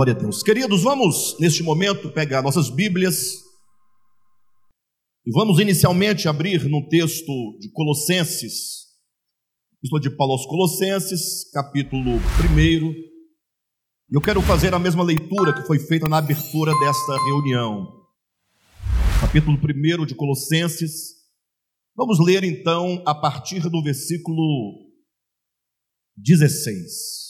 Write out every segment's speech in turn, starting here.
Glória a Deus. Queridos, vamos neste momento pegar nossas Bíblias e vamos inicialmente abrir no texto de Colossenses, Epístola de Paulo aos Colossenses, capítulo 1. Eu quero fazer a mesma leitura que foi feita na abertura desta reunião. Capítulo 1 de Colossenses. Vamos ler então a partir do versículo 16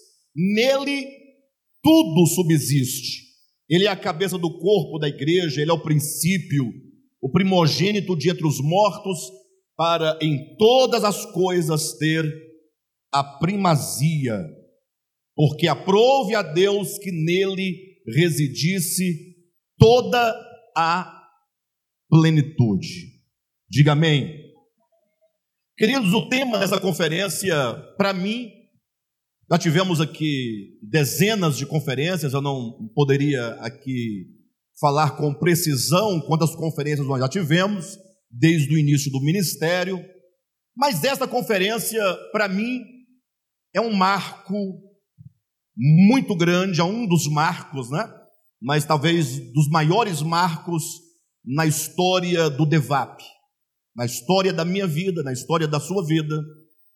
Nele tudo subsiste. Ele é a cabeça do corpo da igreja, ele é o princípio, o primogênito de entre os mortos, para em todas as coisas ter a primazia, porque aprove a Deus que nele residisse toda a plenitude. Diga amém. Queridos, o tema dessa conferência, para mim, já tivemos aqui dezenas de conferências, eu não poderia aqui falar com precisão quantas conferências nós já tivemos, desde o início do ministério, mas esta conferência, para mim, é um marco muito grande, é um dos marcos, né? Mas talvez dos maiores marcos na história do DEVAP, na história da minha vida, na história da sua vida,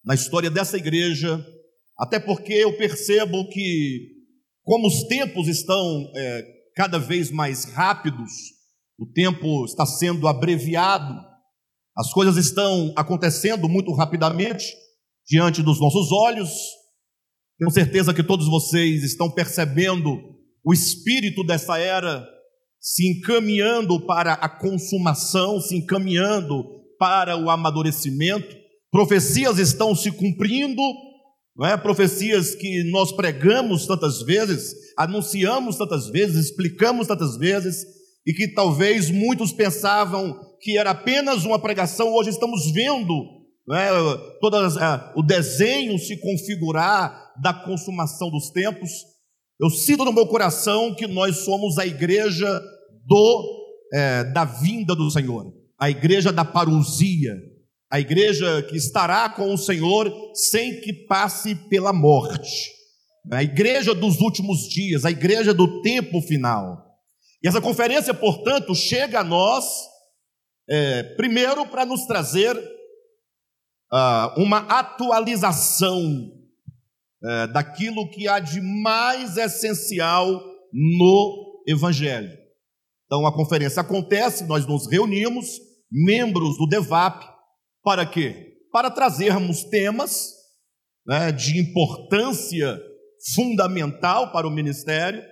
na história dessa igreja, até porque eu percebo que, como os tempos estão é, cada vez mais rápidos, o tempo está sendo abreviado, as coisas estão acontecendo muito rapidamente diante dos nossos olhos. Tenho certeza que todos vocês estão percebendo o espírito dessa era se encaminhando para a consumação, se encaminhando para o amadurecimento. Profecias estão se cumprindo não é? Profecias que nós pregamos tantas vezes, anunciamos tantas vezes, explicamos tantas vezes, e que talvez muitos pensavam que era apenas uma pregação, hoje estamos vendo é? todo o desenho se configurar da consumação dos tempos. Eu sinto no meu coração que nós somos a igreja do é, da vinda do Senhor, a igreja da parousia, a igreja que estará com o Senhor sem que passe pela morte, a igreja dos últimos dias, a igreja do tempo final. E essa conferência, portanto, chega a nós, é, primeiro, para nos trazer uh, uma atualização é, daquilo que há de mais essencial no Evangelho. Então, a conferência acontece, nós nos reunimos, membros do DEVAP, para quê? Para trazermos temas né, de importância fundamental para o ministério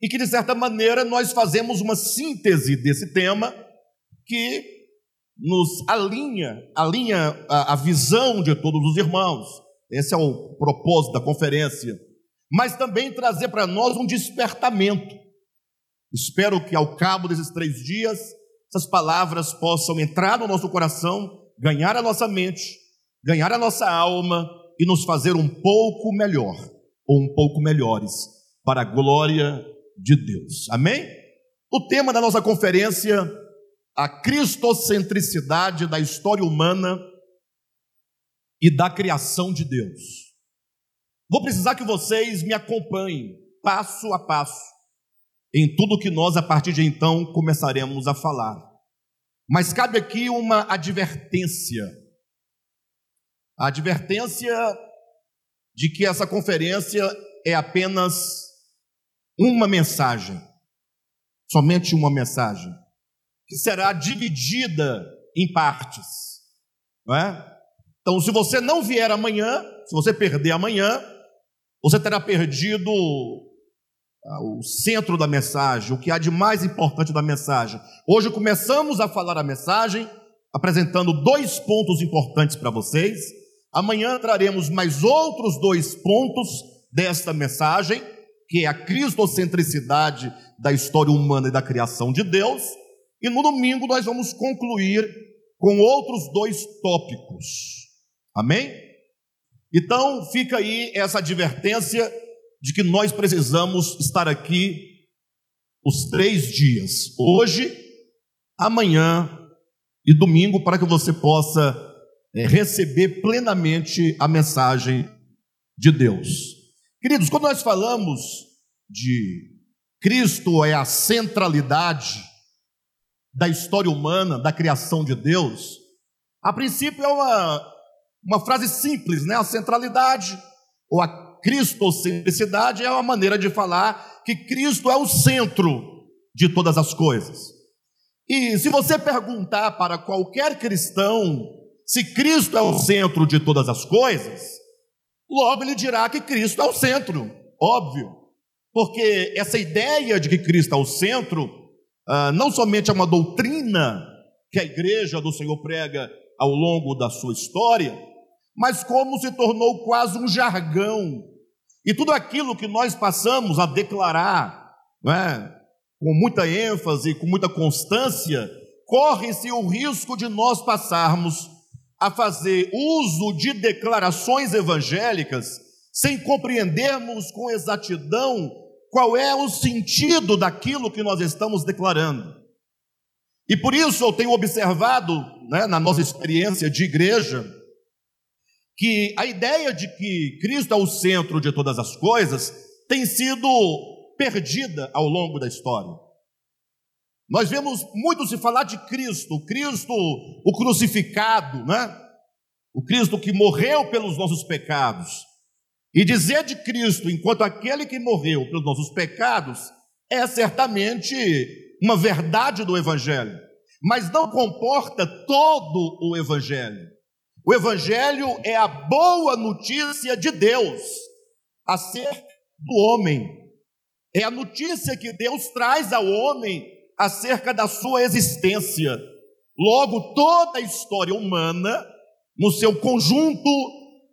e que, de certa maneira, nós fazemos uma síntese desse tema que nos alinha, alinha a, a visão de todos os irmãos. Esse é o propósito da conferência. Mas também trazer para nós um despertamento. Espero que ao cabo desses três dias, essas palavras possam entrar no nosso coração ganhar a nossa mente, ganhar a nossa alma e nos fazer um pouco melhor, ou um pouco melhores, para a glória de Deus. Amém? O tema da nossa conferência, a cristocentricidade da história humana e da criação de Deus. Vou precisar que vocês me acompanhem passo a passo em tudo que nós a partir de então começaremos a falar. Mas cabe aqui uma advertência. A advertência de que essa conferência é apenas uma mensagem, somente uma mensagem, que será dividida em partes, não é? Então, se você não vier amanhã, se você perder amanhã, você terá perdido o centro da mensagem, o que há de mais importante da mensagem. Hoje começamos a falar a mensagem, apresentando dois pontos importantes para vocês. Amanhã traremos mais outros dois pontos desta mensagem, que é a cristocentricidade da história humana e da criação de Deus, e no domingo nós vamos concluir com outros dois tópicos. Amém? Então fica aí essa advertência de que nós precisamos estar aqui os três dias, hoje, amanhã e domingo, para que você possa é, receber plenamente a mensagem de Deus. Queridos, quando nós falamos de Cristo é a centralidade da história humana, da criação de Deus, a princípio é uma, uma frase simples, né? A centralidade ou a cristocentricidade é uma maneira de falar que Cristo é o centro de todas as coisas. E se você perguntar para qualquer cristão se Cristo é o centro de todas as coisas, logo ele dirá que Cristo é o centro, óbvio. Porque essa ideia de que Cristo é o centro, ah, não somente é uma doutrina que a igreja do Senhor prega ao longo da sua história, mas como se tornou quase um jargão. E tudo aquilo que nós passamos a declarar, é, com muita ênfase, com muita constância, corre-se o risco de nós passarmos a fazer uso de declarações evangélicas sem compreendermos com exatidão qual é o sentido daquilo que nós estamos declarando. E por isso eu tenho observado, né, na nossa experiência de igreja, que a ideia de que Cristo é o centro de todas as coisas tem sido perdida ao longo da história. Nós vemos muito se falar de Cristo, Cristo, o crucificado, né? O Cristo que morreu pelos nossos pecados. E dizer de Cristo enquanto aquele que morreu pelos nossos pecados é certamente uma verdade do Evangelho, mas não comporta todo o Evangelho. O Evangelho é a boa notícia de Deus acerca do homem, é a notícia que Deus traz ao homem acerca da sua existência. Logo, toda a história humana, no seu conjunto,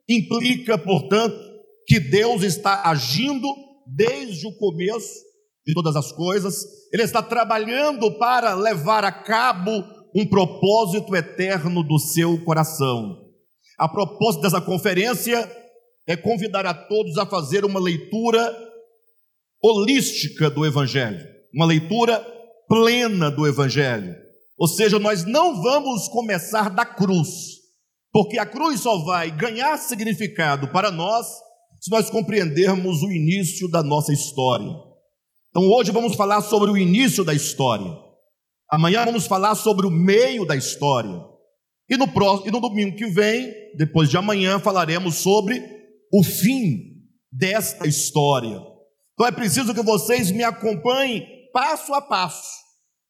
implica, portanto, que Deus está agindo desde o começo de todas as coisas, Ele está trabalhando para levar a cabo um propósito eterno do seu coração. A propósito dessa conferência é convidar a todos a fazer uma leitura holística do Evangelho, uma leitura plena do Evangelho. Ou seja, nós não vamos começar da cruz, porque a cruz só vai ganhar significado para nós se nós compreendermos o início da nossa história. Então hoje vamos falar sobre o início da história. Amanhã vamos falar sobre o meio da história. E no, próximo, e no domingo que vem, depois de amanhã, falaremos sobre o fim desta história. Então é preciso que vocês me acompanhem passo a passo,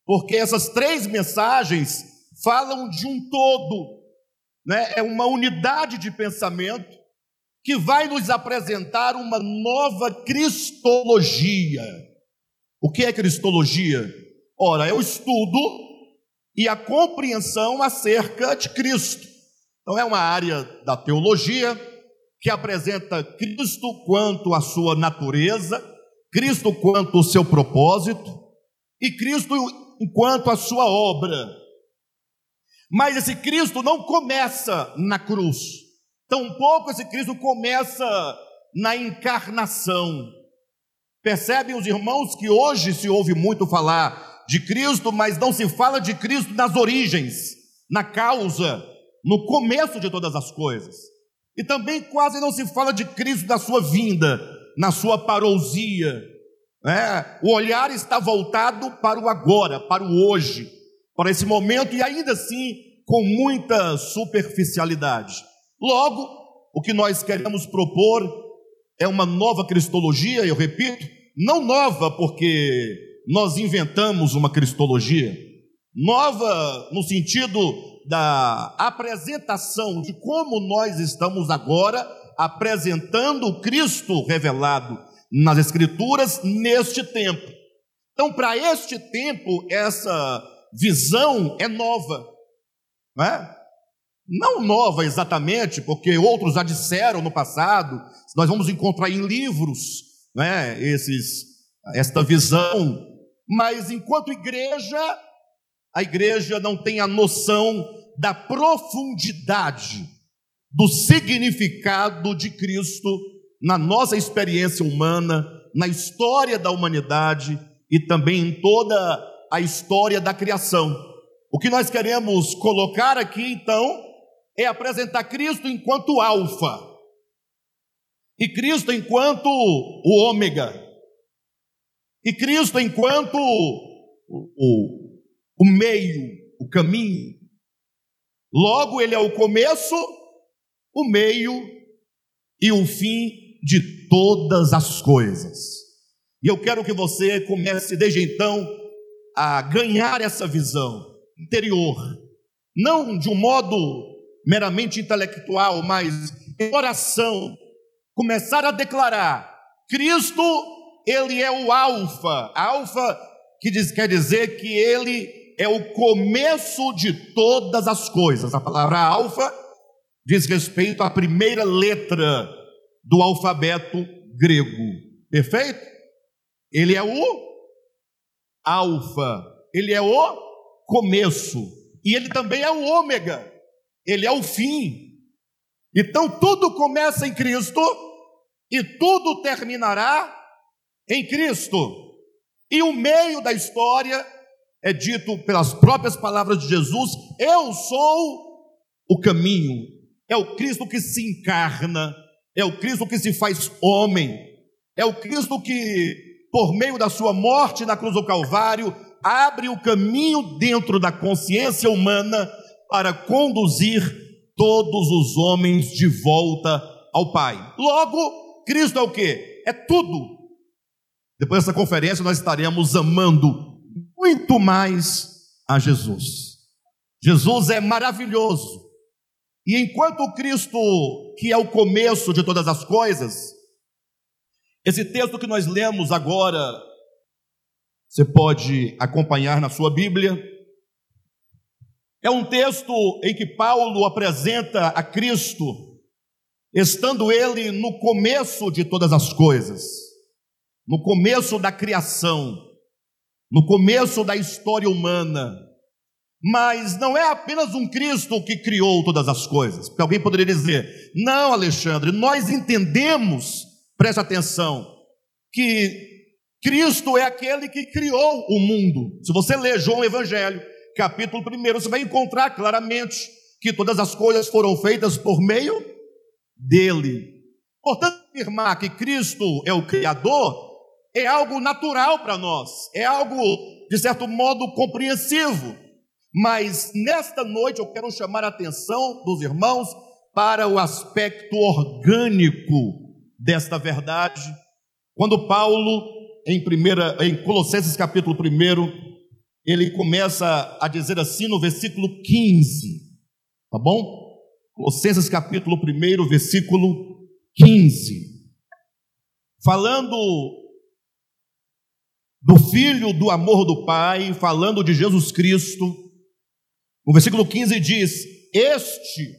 porque essas três mensagens falam de um todo, né? é uma unidade de pensamento que vai nos apresentar uma nova cristologia. O que é cristologia? Ora, é o estudo e a compreensão acerca de Cristo. Então, é uma área da teologia que apresenta Cristo quanto à sua natureza, Cristo quanto o seu propósito e Cristo enquanto a sua obra. Mas esse Cristo não começa na cruz, tampouco esse Cristo começa na encarnação. Percebem os irmãos que hoje se ouve muito falar de Cristo, mas não se fala de Cristo nas origens, na causa, no começo de todas as coisas. E também quase não se fala de Cristo na sua vinda, na sua parousia. É, o olhar está voltado para o agora, para o hoje, para esse momento e ainda assim com muita superficialidade. Logo, o que nós queremos propor é uma nova cristologia, eu repito, não nova porque nós inventamos uma cristologia, nova no sentido da apresentação de como nós estamos agora apresentando o Cristo revelado nas Escrituras neste tempo. Então, para este tempo, essa visão é nova. Não é? não nova exatamente, porque outros já disseram no passado, nós vamos encontrar em livros, né, esses, esta visão, mas enquanto igreja, a igreja não tem a noção da profundidade do significado de Cristo na nossa experiência humana, na história da humanidade e também em toda a história da criação. O que nós queremos colocar aqui, então, é apresentar Cristo enquanto Alfa e Cristo enquanto o Ômega, e Cristo enquanto o, o, o meio, o caminho. Logo, Ele é o começo, o meio e o fim de todas as coisas. E eu quero que você comece desde então a ganhar essa visão interior, não de um modo meramente intelectual, mas em oração, começar a declarar: Cristo, ele é o alfa. Alfa que diz, quer dizer que ele é o começo de todas as coisas. A palavra alfa diz respeito à primeira letra do alfabeto grego. Perfeito? Ele é o alfa, ele é o começo, e ele também é o ômega, ele é o fim. Então tudo começa em Cristo e tudo terminará em Cristo. E o meio da história é dito pelas próprias palavras de Jesus: Eu sou o caminho. É o Cristo que se encarna, é o Cristo que se faz homem, é o Cristo que por meio da sua morte na cruz do Calvário, abre o caminho dentro da consciência humana para conduzir todos os homens de volta ao Pai. Logo, Cristo é o que? É tudo. Depois dessa conferência, nós estaremos amando muito mais a Jesus. Jesus é maravilhoso. E enquanto Cristo, que é o começo de todas as coisas, esse texto que nós lemos agora, você pode acompanhar na sua Bíblia. É um texto em que Paulo apresenta a Cristo, estando ele no começo de todas as coisas, no começo da criação, no começo da história humana. Mas não é apenas um Cristo que criou todas as coisas. Porque alguém poderia dizer: não, Alexandre, nós entendemos Preste atenção, que Cristo é aquele que criou o mundo. Se você ler João Evangelho, capítulo 1, você vai encontrar claramente que todas as coisas foram feitas por meio dele. Portanto, afirmar que Cristo é o Criador é algo natural para nós, é algo, de certo modo, compreensivo. Mas nesta noite eu quero chamar a atenção dos irmãos para o aspecto orgânico desta verdade. Quando Paulo, em, primeira, em Colossenses capítulo 1, ele começa a dizer assim no versículo 15, tá bom? Colossenses capítulo 1, versículo 15. Falando do Filho, do amor do Pai, falando de Jesus Cristo, o versículo 15 diz: Este,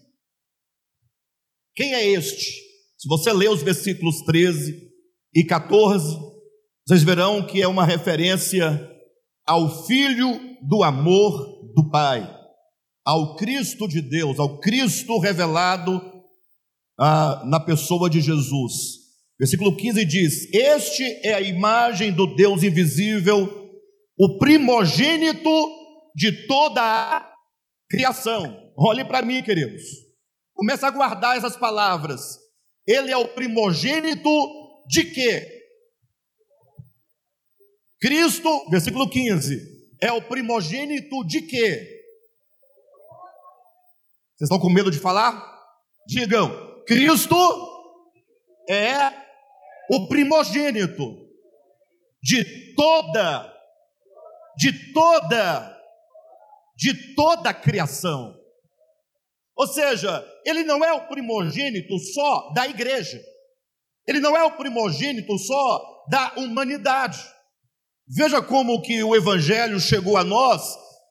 quem é este? Se você ler os versículos 13 e 14, vocês verão que é uma referência ao Filho do amor do Pai, ao Cristo de Deus, ao Cristo revelado ah, na pessoa de Jesus. Versículo 15 diz: Este é a imagem do Deus invisível, o primogênito de toda a criação. Olhe para mim, queridos. Começa a guardar essas palavras. Ele é o primogênito de quê? Cristo, versículo 15, é o primogênito de quê? Vocês estão com medo de falar? Digam, Cristo é o primogênito de toda, de toda, de toda a criação. Ou seja, ele não é o primogênito só da igreja, ele não é o primogênito só da humanidade. Veja como que o evangelho chegou a nós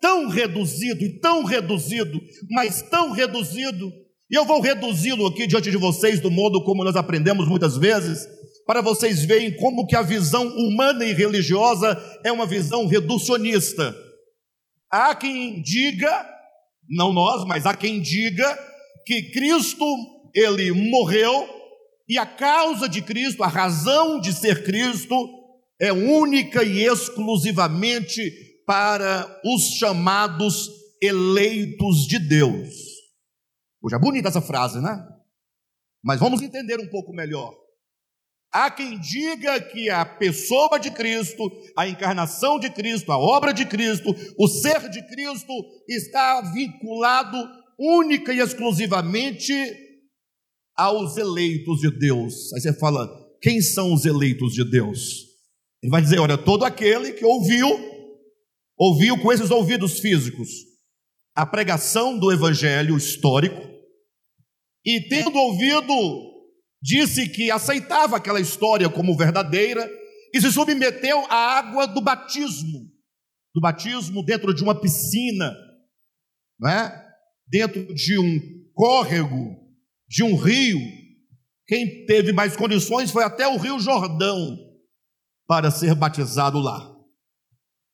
tão reduzido e tão reduzido, mas tão reduzido, e eu vou reduzi-lo aqui diante de vocês do modo como nós aprendemos muitas vezes, para vocês verem como que a visão humana e religiosa é uma visão reducionista. Há quem diga, não nós, mas há quem diga que Cristo ele morreu e a causa de Cristo, a razão de ser Cristo é única e exclusivamente para os chamados eleitos de Deus. Hoje é bonita essa frase, né? Mas vamos entender um pouco melhor. Há quem diga que a pessoa de Cristo, a encarnação de Cristo, a obra de Cristo, o ser de Cristo está vinculado única e exclusivamente aos eleitos de Deus. Aí você fala, quem são os eleitos de Deus? Ele vai dizer: olha, todo aquele que ouviu, ouviu com esses ouvidos físicos a pregação do evangelho histórico, e tendo ouvido, disse que aceitava aquela história como verdadeira e se submeteu à água do batismo, do batismo dentro de uma piscina, não é? dentro de um córrego, de um rio. Quem teve mais condições foi até o Rio Jordão para ser batizado lá.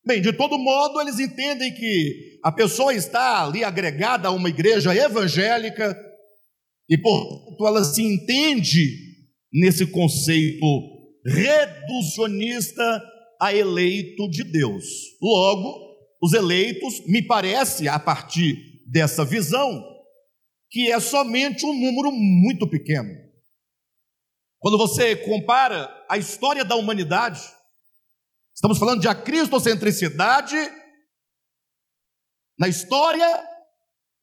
Bem, de todo modo, eles entendem que a pessoa está ali agregada a uma igreja evangélica e, portanto, ela se entende nesse conceito reducionista a eleito de Deus. Logo, os eleitos, me parece, a partir dessa visão, que é somente um número muito pequeno. Quando você compara a história da humanidade, estamos falando de acristocentricidade na história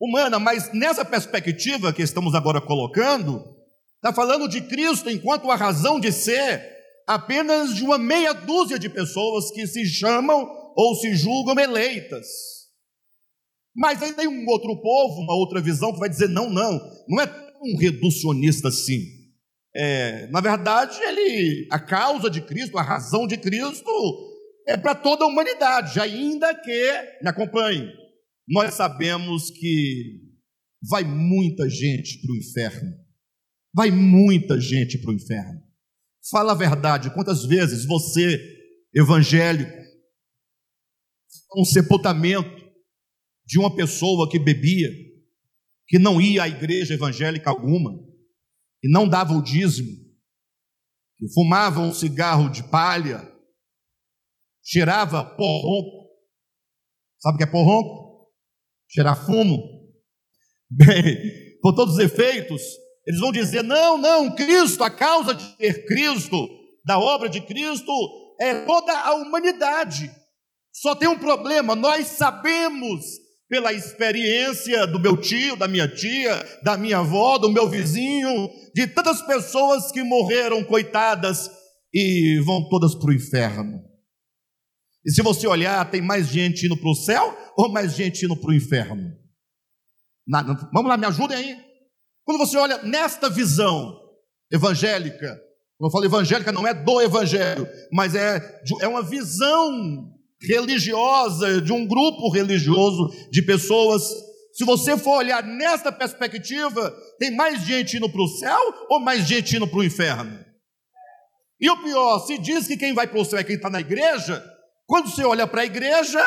humana, mas nessa perspectiva que estamos agora colocando, está falando de Cristo enquanto a razão de ser apenas de uma meia dúzia de pessoas que se chamam ou se julgam eleitas. Mas aí tem um outro povo, uma outra visão que vai dizer: não, não, não é um reducionista assim. É, na verdade, ele, a causa de Cristo, a razão de Cristo, é para toda a humanidade, ainda que, me acompanhe, nós sabemos que vai muita gente para o inferno. Vai muita gente para o inferno. Fala a verdade, quantas vezes você, evangélico, um sepultamento de uma pessoa que bebia, que não ia à igreja evangélica alguma, que não dava o dízimo, que fumava um cigarro de palha, cheirava porronco. Sabe o que é porronco? Cheirar fumo. Bem, por todos os efeitos, eles vão dizer: não, não, Cristo, a causa de ter Cristo, da obra de Cristo, é toda a humanidade. Só tem um problema, nós sabemos pela experiência do meu tio, da minha tia, da minha avó, do meu vizinho, de tantas pessoas que morreram coitadas e vão todas para o inferno. E se você olhar, tem mais gente indo para o céu ou mais gente indo para o inferno? vamos lá, me ajudem aí. Quando você olha nesta visão evangélica, quando eu falo evangélica, não é do evangelho, mas é, é uma visão religiosa, de um grupo religioso, de pessoas. Se você for olhar nesta perspectiva, tem mais gente indo para o céu ou mais gente indo para o inferno? E o pior, se diz que quem vai para o céu é quem está na igreja, quando você olha para a igreja,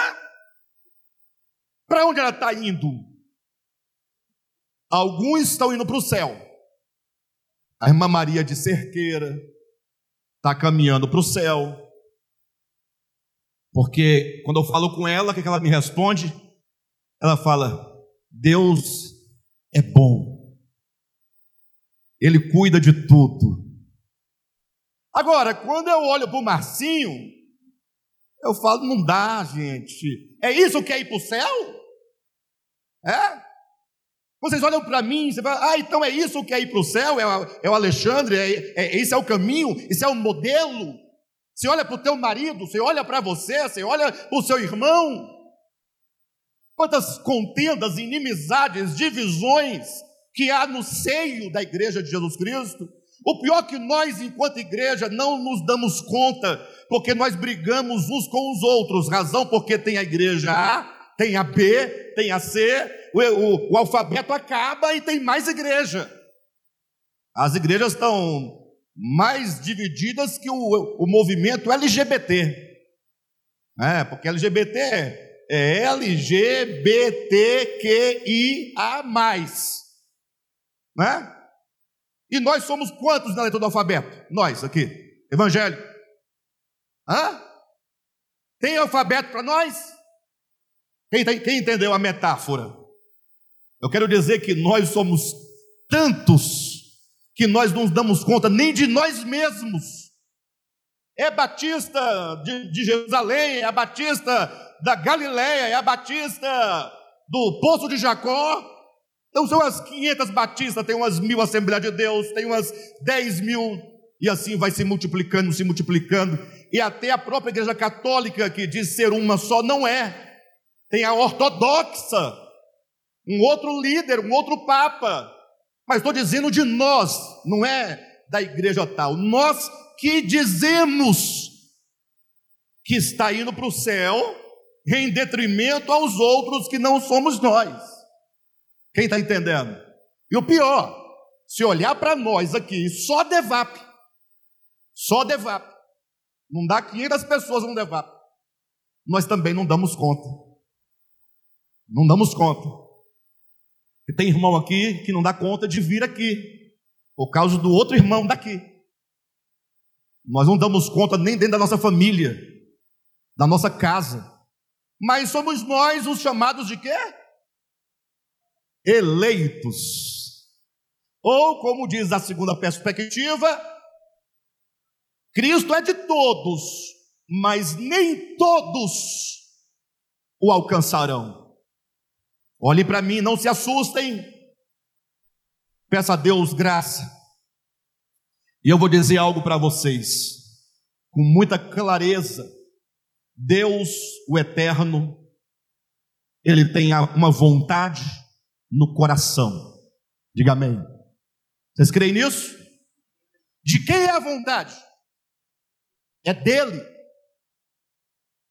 para onde ela está indo? Alguns estão indo para o céu. A irmã Maria de Cerqueira está caminhando para o céu. Porque quando eu falo com ela, o que ela me responde? Ela fala: Deus é bom, Ele cuida de tudo. Agora, quando eu olho para o Marcinho, eu falo, não dá, gente. É isso que é ir para o céu? É? Vocês olham para mim, você fala, ah, então é isso que é ir para o céu? É, o, é o Alexandre, é, é, esse é o caminho, esse é o modelo. Você olha para o teu marido, você olha para você, você olha para o seu irmão. Quantas contendas, inimizades, divisões que há no seio da igreja de Jesus Cristo. O pior que nós, enquanto igreja, não nos damos conta porque nós brigamos uns com os outros, razão porque tem a igreja A tem a B, tem a C, o, o, o alfabeto acaba e tem mais igreja. As igrejas estão mais divididas que o, o movimento LGBT. É, porque LGBT é LGBTQIA. Né? E nós somos quantos na letra do alfabeto? Nós aqui, evangelho. Hã? Tem alfabeto para nós? Quem, quem entendeu a metáfora? Eu quero dizer que nós somos tantos que nós não damos conta nem de nós mesmos. É Batista de, de Jerusalém, é Batista da Galiléia, é Batista do Poço de Jacó. Então são as 500 batistas, tem umas mil Assembleias de Deus, tem umas 10 mil, e assim vai se multiplicando, se multiplicando. E até a própria Igreja Católica, que diz ser uma só, não é. Tem a ortodoxa, um outro líder, um outro papa. Mas estou dizendo de nós, não é da igreja tal. Nós que dizemos que está indo para o céu em detrimento aos outros que não somos nós. Quem está entendendo? E o pior, se olhar para nós aqui, só Devap, só Devap, não dá 500 pessoas no Devap, nós também não damos conta. Não damos conta. E tem irmão aqui que não dá conta de vir aqui, por causa do outro irmão daqui. Nós não damos conta nem dentro da nossa família, da nossa casa. Mas somos nós os chamados de quê? Eleitos. Ou, como diz a segunda perspectiva, Cristo é de todos, mas nem todos o alcançarão. Olhe para mim, não se assustem. Peça a Deus graça. E eu vou dizer algo para vocês, com muita clareza. Deus, o Eterno, Ele tem uma vontade no coração. Diga amém. Vocês creem nisso? De quem é a vontade? É dele.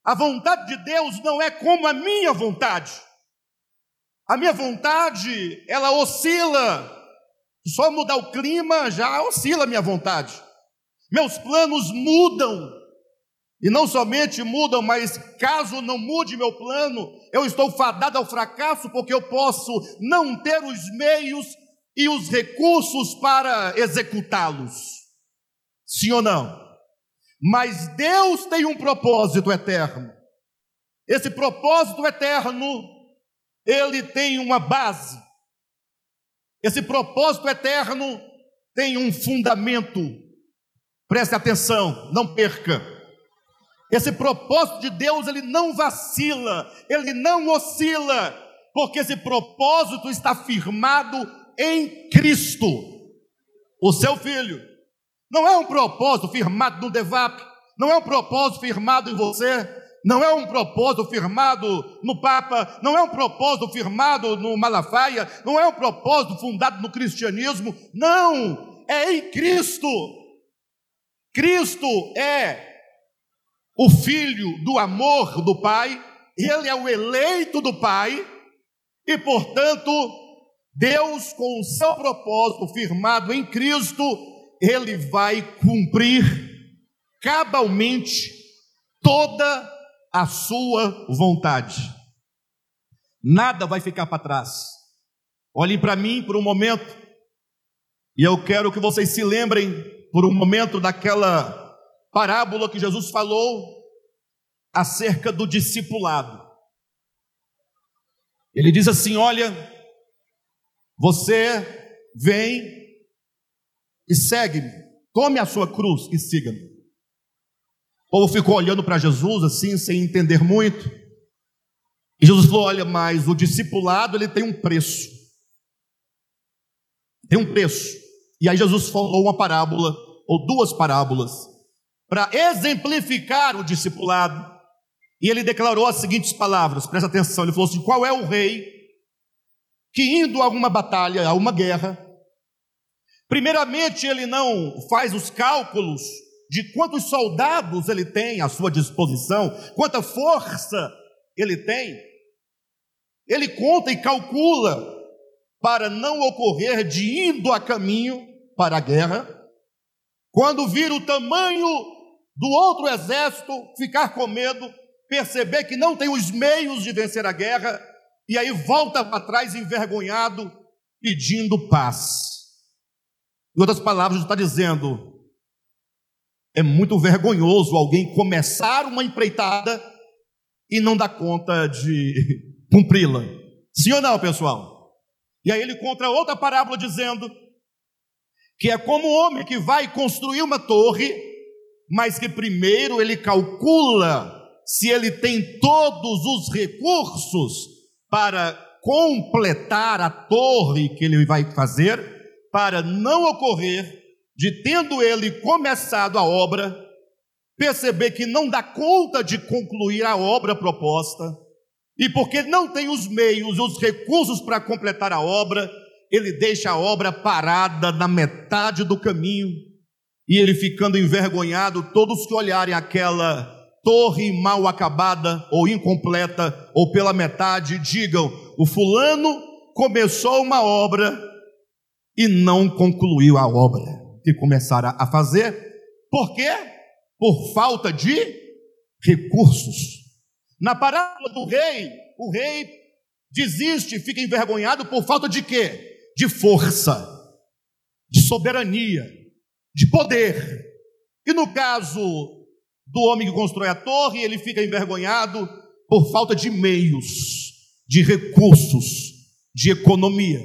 A vontade de Deus não é como a minha vontade. A minha vontade, ela oscila. Só mudar o clima já oscila a minha vontade. Meus planos mudam. E não somente mudam, mas caso não mude meu plano, eu estou fadado ao fracasso, porque eu posso não ter os meios e os recursos para executá-los. Sim ou não? Mas Deus tem um propósito eterno. Esse propósito eterno ele tem uma base. Esse propósito eterno tem um fundamento. Preste atenção, não perca. Esse propósito de Deus, ele não vacila, ele não oscila, porque esse propósito está firmado em Cristo, o seu Filho. Não é um propósito firmado no Devap, não é um propósito firmado em você, não é um propósito firmado no Papa, não é um propósito firmado no Malafaia, não é um propósito fundado no cristianismo, não, é em Cristo. Cristo é o filho do amor do Pai, ele é o eleito do Pai, e portanto, Deus, com o seu propósito firmado em Cristo, ele vai cumprir cabalmente toda a sua vontade. Nada vai ficar para trás. Olhem para mim por um momento, e eu quero que vocês se lembrem por um momento daquela parábola que Jesus falou acerca do discipulado. Ele diz assim: Olha, você vem e segue-me, tome a sua cruz e siga-me. O povo ficou olhando para Jesus assim, sem entender muito. E Jesus falou: Olha, mas o discipulado ele tem um preço. Tem um preço. E aí Jesus falou uma parábola, ou duas parábolas, para exemplificar o discipulado. E ele declarou as seguintes palavras, presta atenção: ele falou assim: Qual é o rei que indo a uma batalha, a uma guerra, primeiramente ele não faz os cálculos de quantos soldados ele tem à sua disposição, quanta força ele tem, ele conta e calcula para não ocorrer de indo a caminho para a guerra, quando vir o tamanho do outro exército, ficar com medo, perceber que não tem os meios de vencer a guerra, e aí volta para trás envergonhado, pedindo paz. Em outras palavras, está dizendo: é muito vergonhoso alguém começar uma empreitada e não dar conta de cumpri-la. Sim ou não, pessoal? E aí ele conta outra parábola dizendo que é como o homem que vai construir uma torre, mas que primeiro ele calcula se ele tem todos os recursos para completar a torre que ele vai fazer, para não ocorrer de tendo ele começado a obra, perceber que não dá conta de concluir a obra proposta, e porque não tem os meios, os recursos para completar a obra, ele deixa a obra parada na metade do caminho, e ele ficando envergonhado, todos que olharem aquela torre mal acabada ou incompleta ou pela metade, digam: o fulano começou uma obra e não concluiu a obra que começara a fazer. Por quê? Por falta de recursos. Na parábola do rei, o rei desiste, fica envergonhado por falta de quê? De força, de soberania, de poder. E no caso do homem que constrói a torre, ele fica envergonhado por falta de meios, de recursos, de economia.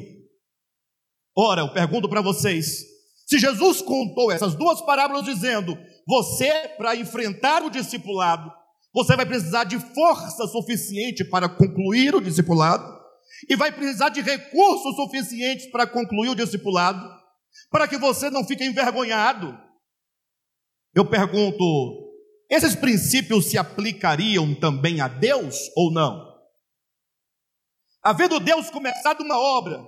Ora, eu pergunto para vocês: se Jesus contou essas duas parábolas dizendo, você, para enfrentar o discipulado, você vai precisar de força suficiente para concluir o discipulado, e vai precisar de recursos suficientes para concluir o discipulado, para que você não fique envergonhado. Eu pergunto: esses princípios se aplicariam também a Deus ou não? Havendo Deus começado uma obra,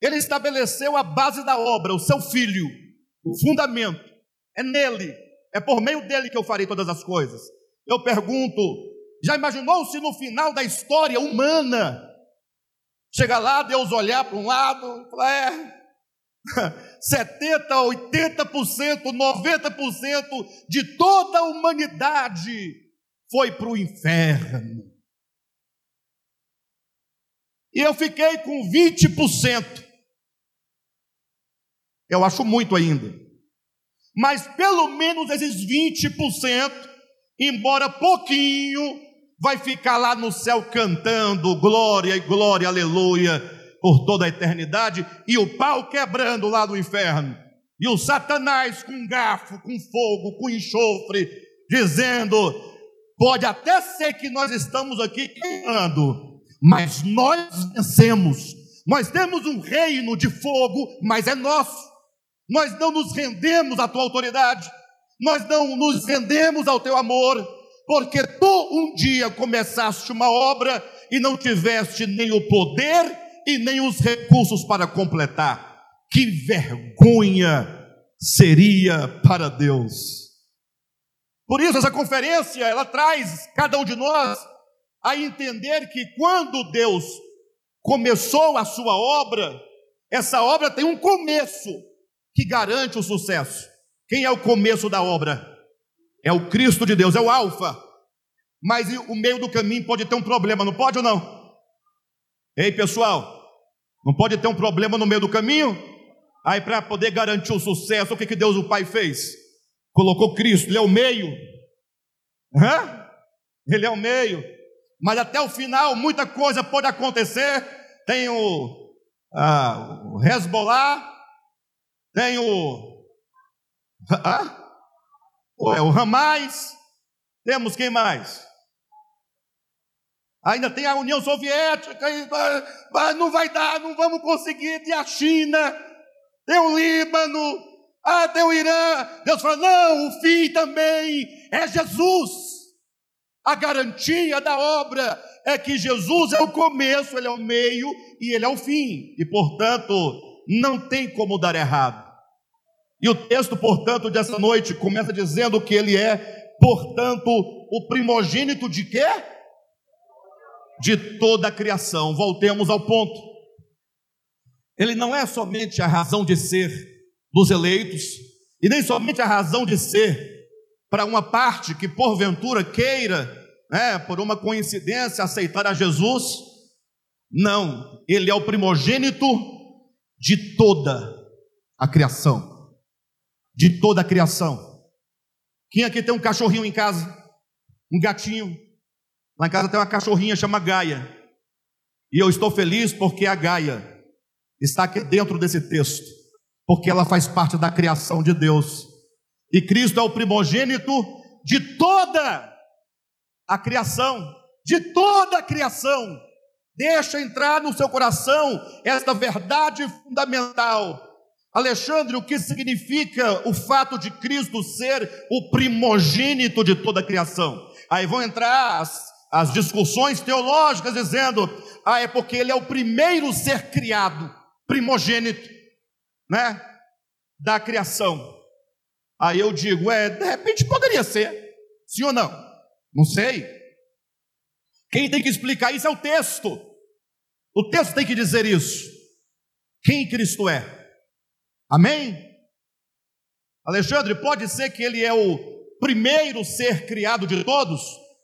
Ele estabeleceu a base da obra, o seu filho, o fundamento. É nele, é por meio dele que eu farei todas as coisas. Eu pergunto: já imaginou se no final da história humana, chega lá, Deus olhar para um lado e falar: é, 70%, 80%, 90% de toda a humanidade foi para o inferno. E eu fiquei com 20%. Eu acho muito ainda. Mas pelo menos esses 20% embora pouquinho, vai ficar lá no céu cantando glória e glória, aleluia, por toda a eternidade, e o pau quebrando lá no inferno, e o Satanás com garfo, com fogo, com enxofre, dizendo: pode até ser que nós estamos aqui queimando, mas nós vencemos. Nós temos um reino de fogo, mas é nosso. Nós não nos rendemos à tua autoridade nós não nos rendemos ao teu amor, porque tu um dia começaste uma obra e não tiveste nem o poder e nem os recursos para completar. Que vergonha seria para Deus. Por isso essa conferência, ela traz cada um de nós a entender que quando Deus começou a sua obra, essa obra tem um começo que garante o sucesso. Quem é o começo da obra? É o Cristo de Deus, é o Alfa. Mas o meio do caminho pode ter um problema, não pode ou não? Ei, pessoal, não pode ter um problema no meio do caminho? Aí, para poder garantir o sucesso, o que, que Deus o Pai fez? Colocou Cristo, Ele é o meio. Hã? Ele é o meio. Mas até o final, muita coisa pode acontecer. Tem o, ah, o Hezbollah, tem o ah? É o Ramais. Temos quem mais? Ainda tem a União Soviética, mas não vai dar, não vamos conseguir. Tem a China, tem o Líbano, ah, tem o Irã. Deus fala: não, o fim também é Jesus. A garantia da obra é que Jesus é o começo, ele é o meio e ele é o fim. E portanto, não tem como dar errado. E o texto, portanto, dessa noite começa dizendo que ele é, portanto, o primogênito de quê? de toda a criação. Voltemos ao ponto. Ele não é somente a razão de ser dos eleitos, e nem somente a razão de ser para uma parte que porventura queira, né, por uma coincidência, aceitar a Jesus. Não, ele é o primogênito de toda a criação. De toda a criação. Quem aqui tem um cachorrinho em casa? Um gatinho? Lá em casa tem uma cachorrinha chama Gaia. E eu estou feliz porque a Gaia está aqui dentro desse texto, porque ela faz parte da criação de Deus. E Cristo é o primogênito de toda a criação, de toda a criação. Deixa entrar no seu coração esta verdade fundamental. Alexandre, o que significa o fato de Cristo ser o primogênito de toda a criação? Aí vão entrar as, as discussões teológicas dizendo: ah, é porque ele é o primeiro ser criado primogênito, né, da criação. Aí eu digo, é, de repente poderia ser, sim ou não? Não sei. Quem tem que explicar isso é o texto. O texto tem que dizer isso. Quem Cristo é? Amém? Alexandre, pode ser que ele é o primeiro ser criado de todos?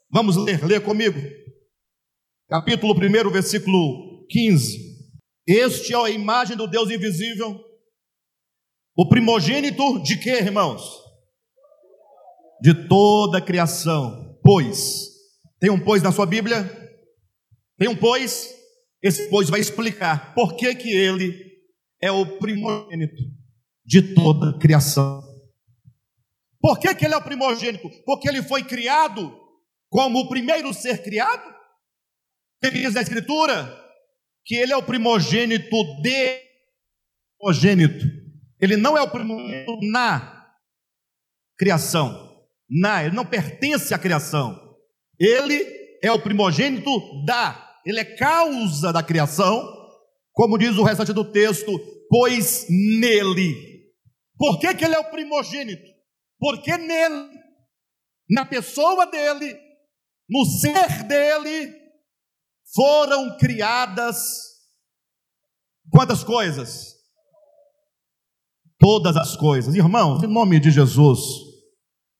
Vamos ler, ler comigo. Capítulo 1, versículo 15. Este é a imagem do Deus invisível. O primogênito de quê, irmãos? De toda a criação. Pois. Tem um pois na sua Bíblia? Tem um pois? Esse pois vai explicar por que, que ele é o primogênito de toda a criação. Por que, que ele é o primogênito? Porque ele foi criado como o primeiro ser criado? Que diz na Escritura? que ele é o primogênito de primogênito. Ele não é o primogênito na criação. Na, ele não pertence à criação. Ele é o primogênito da, ele é causa da criação, como diz o restante do texto, pois nele. Por que, que ele é o primogênito? Porque nele, na pessoa dele, no ser dele, foram criadas quantas coisas? Todas as coisas. Irmãos, em nome de Jesus,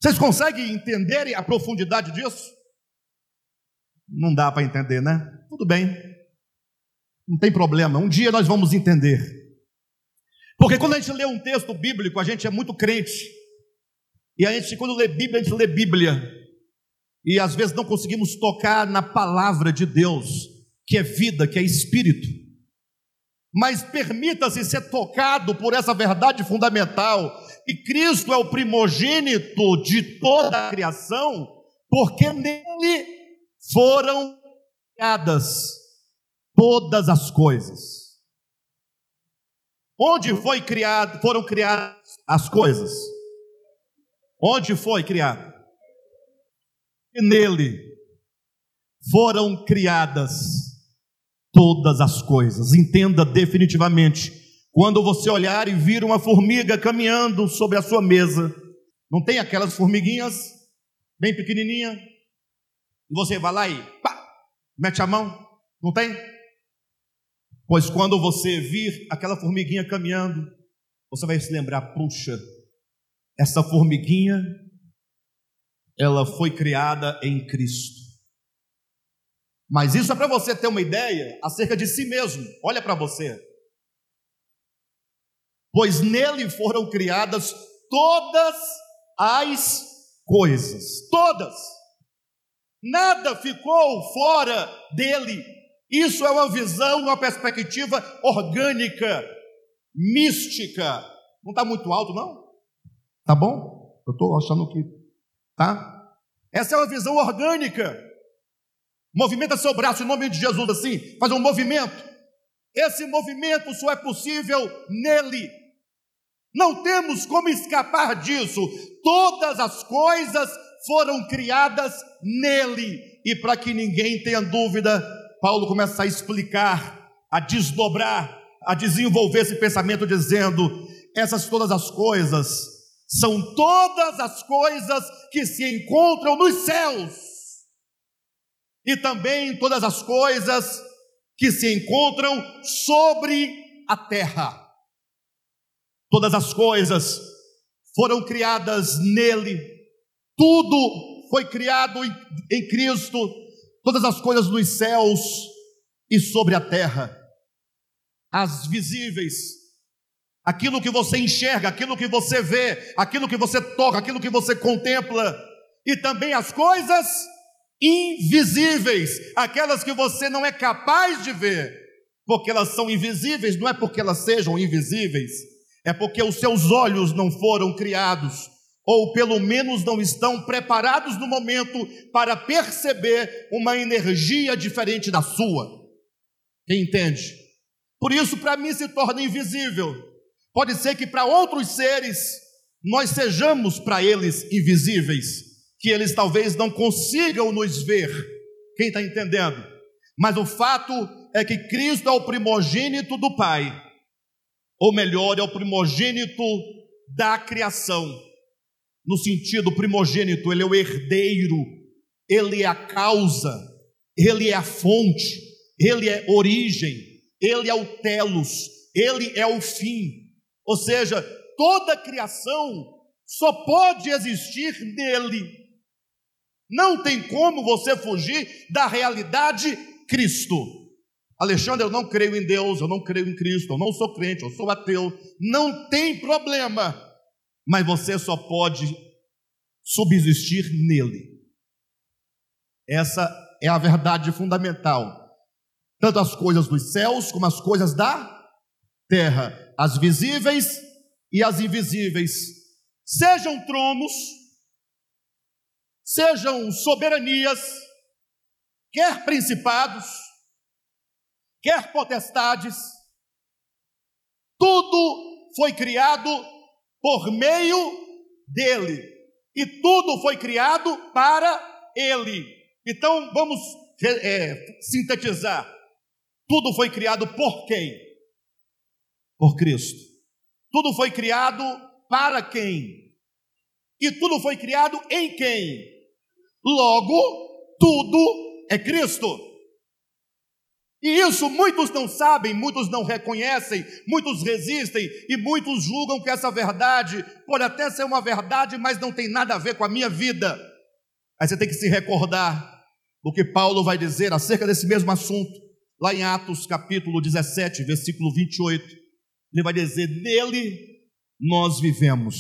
vocês conseguem entender a profundidade disso? Não dá para entender, né? Tudo bem. Não tem problema. Um dia nós vamos entender. Porque quando a gente lê um texto bíblico, a gente é muito crente. E a gente, quando lê Bíblia, a gente lê Bíblia e às vezes não conseguimos tocar na palavra de Deus, que é vida, que é espírito. Mas permita-se ser tocado por essa verdade fundamental, que Cristo é o primogênito de toda a criação, porque nele foram criadas todas as coisas. Onde foi criado, foram criadas as coisas? Onde foi criado? e nele foram criadas todas as coisas. Entenda definitivamente. Quando você olhar e vir uma formiga caminhando sobre a sua mesa, não tem aquelas formiguinhas bem pequenininha, e você vai lá e pá, mete a mão, não tem? Pois quando você vir aquela formiguinha caminhando, você vai se lembrar, puxa, essa formiguinha ela foi criada em Cristo. Mas isso é para você ter uma ideia acerca de si mesmo. Olha para você. Pois nele foram criadas todas as coisas, todas. Nada ficou fora dele. Isso é uma visão, uma perspectiva orgânica, mística. Não está muito alto, não? Tá bom? Eu estou achando que Tá? Essa é uma visão orgânica. Movimenta seu braço em nome de Jesus assim, faz um movimento. Esse movimento só é possível nele. Não temos como escapar disso. Todas as coisas foram criadas nele. E para que ninguém tenha dúvida, Paulo começa a explicar, a desdobrar, a desenvolver esse pensamento, dizendo: essas todas as coisas são todas as coisas que se encontram nos céus e também todas as coisas que se encontram sobre a terra. Todas as coisas foram criadas nele, tudo foi criado em, em Cristo, todas as coisas nos céus e sobre a terra, as visíveis, aquilo que você enxerga, aquilo que você vê, aquilo que você toca, aquilo que você contempla, e também as coisas invisíveis, aquelas que você não é capaz de ver, porque elas são invisíveis, não é porque elas sejam invisíveis, é porque os seus olhos não foram criados, ou pelo menos não estão preparados no momento para perceber uma energia diferente da sua. Quem entende? Por isso, para mim, se torna invisível. Pode ser que para outros seres nós sejamos para eles invisíveis, que eles talvez não consigam nos ver. Quem está entendendo? Mas o fato é que Cristo é o primogênito do Pai, ou melhor, é o primogênito da criação. No sentido primogênito, ele é o herdeiro, ele é a causa, ele é a fonte, ele é origem, ele é o telos, ele é o fim. Ou seja, toda criação só pode existir nele. Não tem como você fugir da realidade Cristo. Alexandre, eu não creio em Deus, eu não creio em Cristo, eu não sou crente, eu sou ateu. Não tem problema, mas você só pode subsistir nele. Essa é a verdade fundamental. Tanto as coisas dos céus como as coisas da terra, as visíveis e as invisíveis, sejam tronos, sejam soberanias, quer principados, quer potestades, tudo foi criado por meio dele, e tudo foi criado para ele. Então vamos é, sintetizar: tudo foi criado por quem? Por Cristo. Tudo foi criado para quem? E tudo foi criado em quem? Logo, tudo é Cristo. E isso muitos não sabem, muitos não reconhecem, muitos resistem e muitos julgam que essa verdade pode até ser uma verdade, mas não tem nada a ver com a minha vida. Aí você tem que se recordar do que Paulo vai dizer acerca desse mesmo assunto, lá em Atos capítulo 17, versículo 28. Ele vai dizer: Nele nós vivemos,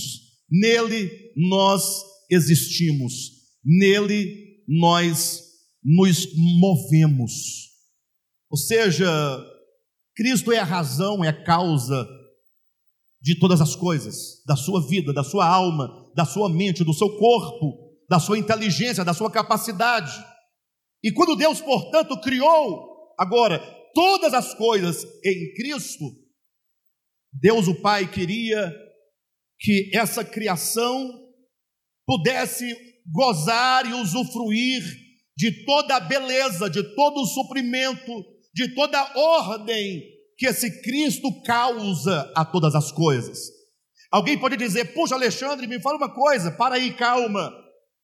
nele nós existimos nele nós nos movemos. Ou seja, Cristo é a razão, é a causa de todas as coisas, da sua vida, da sua alma, da sua mente, do seu corpo, da sua inteligência, da sua capacidade. E quando Deus, portanto, criou agora todas as coisas em Cristo, Deus o Pai queria que essa criação pudesse gozar e usufruir de toda a beleza, de todo o suprimento, de toda ordem que esse Cristo causa a todas as coisas. Alguém pode dizer, puxa, Alexandre, me fala uma coisa, para aí, calma.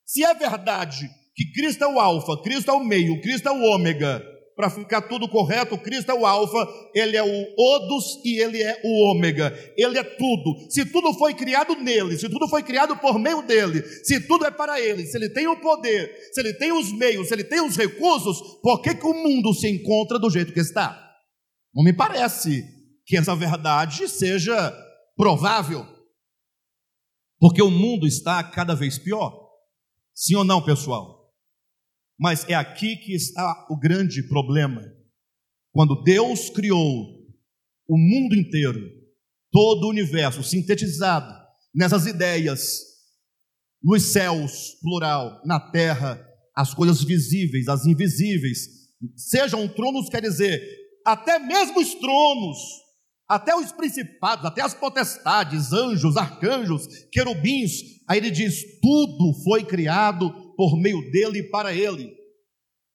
Se é verdade que Cristo é o Alfa, Cristo é o meio, Cristo é o ômega, para ficar tudo correto, Cristo é o Alfa, Ele é o Odus e Ele é o Ômega, Ele é tudo. Se tudo foi criado nele, se tudo foi criado por meio dele, se tudo é para Ele, se Ele tem o poder, se Ele tem os meios, se Ele tem os recursos, por que, que o mundo se encontra do jeito que está? Não me parece que essa verdade seja provável, porque o mundo está cada vez pior. Sim ou não, pessoal? Mas é aqui que está o grande problema. Quando Deus criou o mundo inteiro, todo o universo sintetizado nessas ideias, nos céus, plural, na terra, as coisas visíveis, as invisíveis, sejam tronos, quer dizer, até mesmo os tronos, até os principados, até as potestades, anjos, arcanjos, querubins, aí ele diz: tudo foi criado por meio dele e para ele.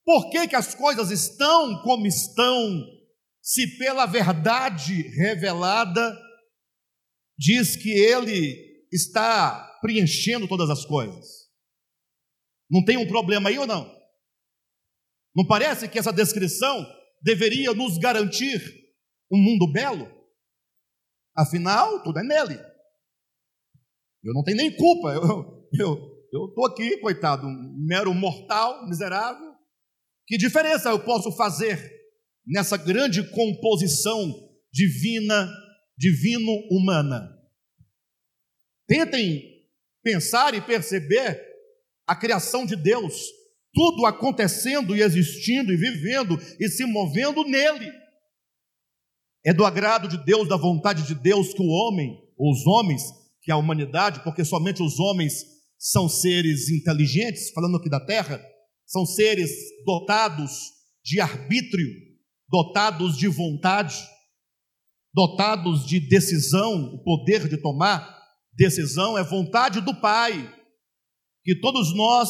Por que, que as coisas estão como estão, se pela verdade revelada diz que ele está preenchendo todas as coisas? Não tem um problema aí ou não? Não parece que essa descrição deveria nos garantir um mundo belo? Afinal, tudo é nele. Eu não tenho nem culpa. Eu estou aqui, coitado, um mero mortal, miserável. Que diferença eu posso fazer nessa grande composição divina, divino-humana? Tentem pensar e perceber a criação de Deus, tudo acontecendo e existindo e vivendo e se movendo nele. É do agrado de Deus, da vontade de Deus que o homem, ou os homens, que a humanidade, porque somente os homens são seres inteligentes, falando aqui da terra, são seres dotados de arbítrio, dotados de vontade, dotados de decisão, o poder de tomar decisão é vontade do Pai. Que todos nós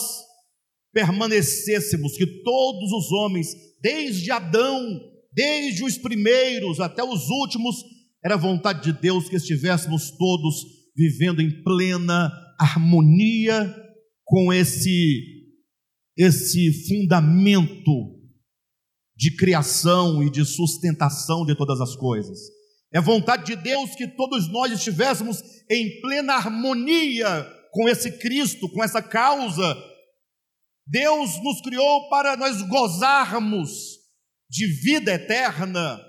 permanecêssemos, que todos os homens, desde Adão, desde os primeiros até os últimos, era vontade de Deus que estivéssemos todos vivendo em plena harmonia com esse esse fundamento de criação e de sustentação de todas as coisas. É vontade de Deus que todos nós estivéssemos em plena harmonia com esse Cristo, com essa causa. Deus nos criou para nós gozarmos de vida eterna,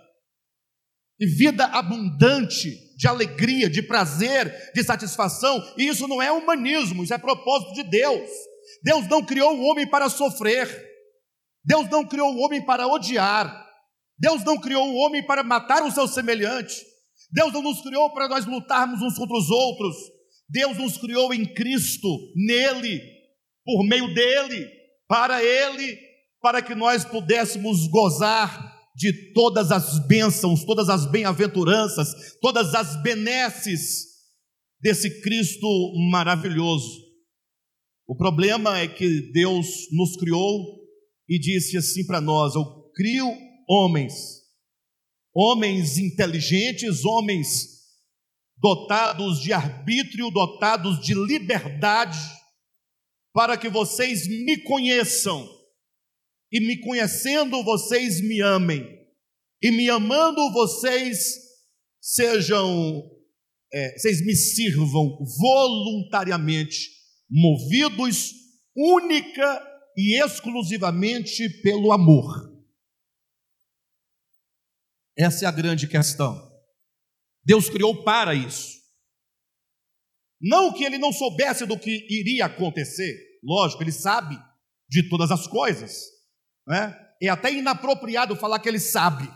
de vida abundante, de alegria, de prazer, de satisfação. E isso não é humanismo, isso é propósito de Deus. Deus não criou o homem para sofrer. Deus não criou o homem para odiar. Deus não criou o homem para matar o seu semelhante. Deus não nos criou para nós lutarmos uns contra os outros. Deus nos criou em Cristo, nele, por meio dele, para ele, para que nós pudéssemos gozar de todas as bênçãos, todas as bem-aventuranças, todas as benesses desse Cristo maravilhoso. O problema é que Deus nos criou e disse assim para nós: Eu crio homens, homens inteligentes, homens dotados de arbítrio, dotados de liberdade, para que vocês me conheçam, e me conhecendo vocês me amem, e me amando vocês sejam, é, vocês me sirvam voluntariamente movidos única e exclusivamente pelo amor. Essa é a grande questão. Deus criou para isso. Não que ele não soubesse do que iria acontecer, lógico, ele sabe de todas as coisas, né? É até inapropriado falar que ele sabe,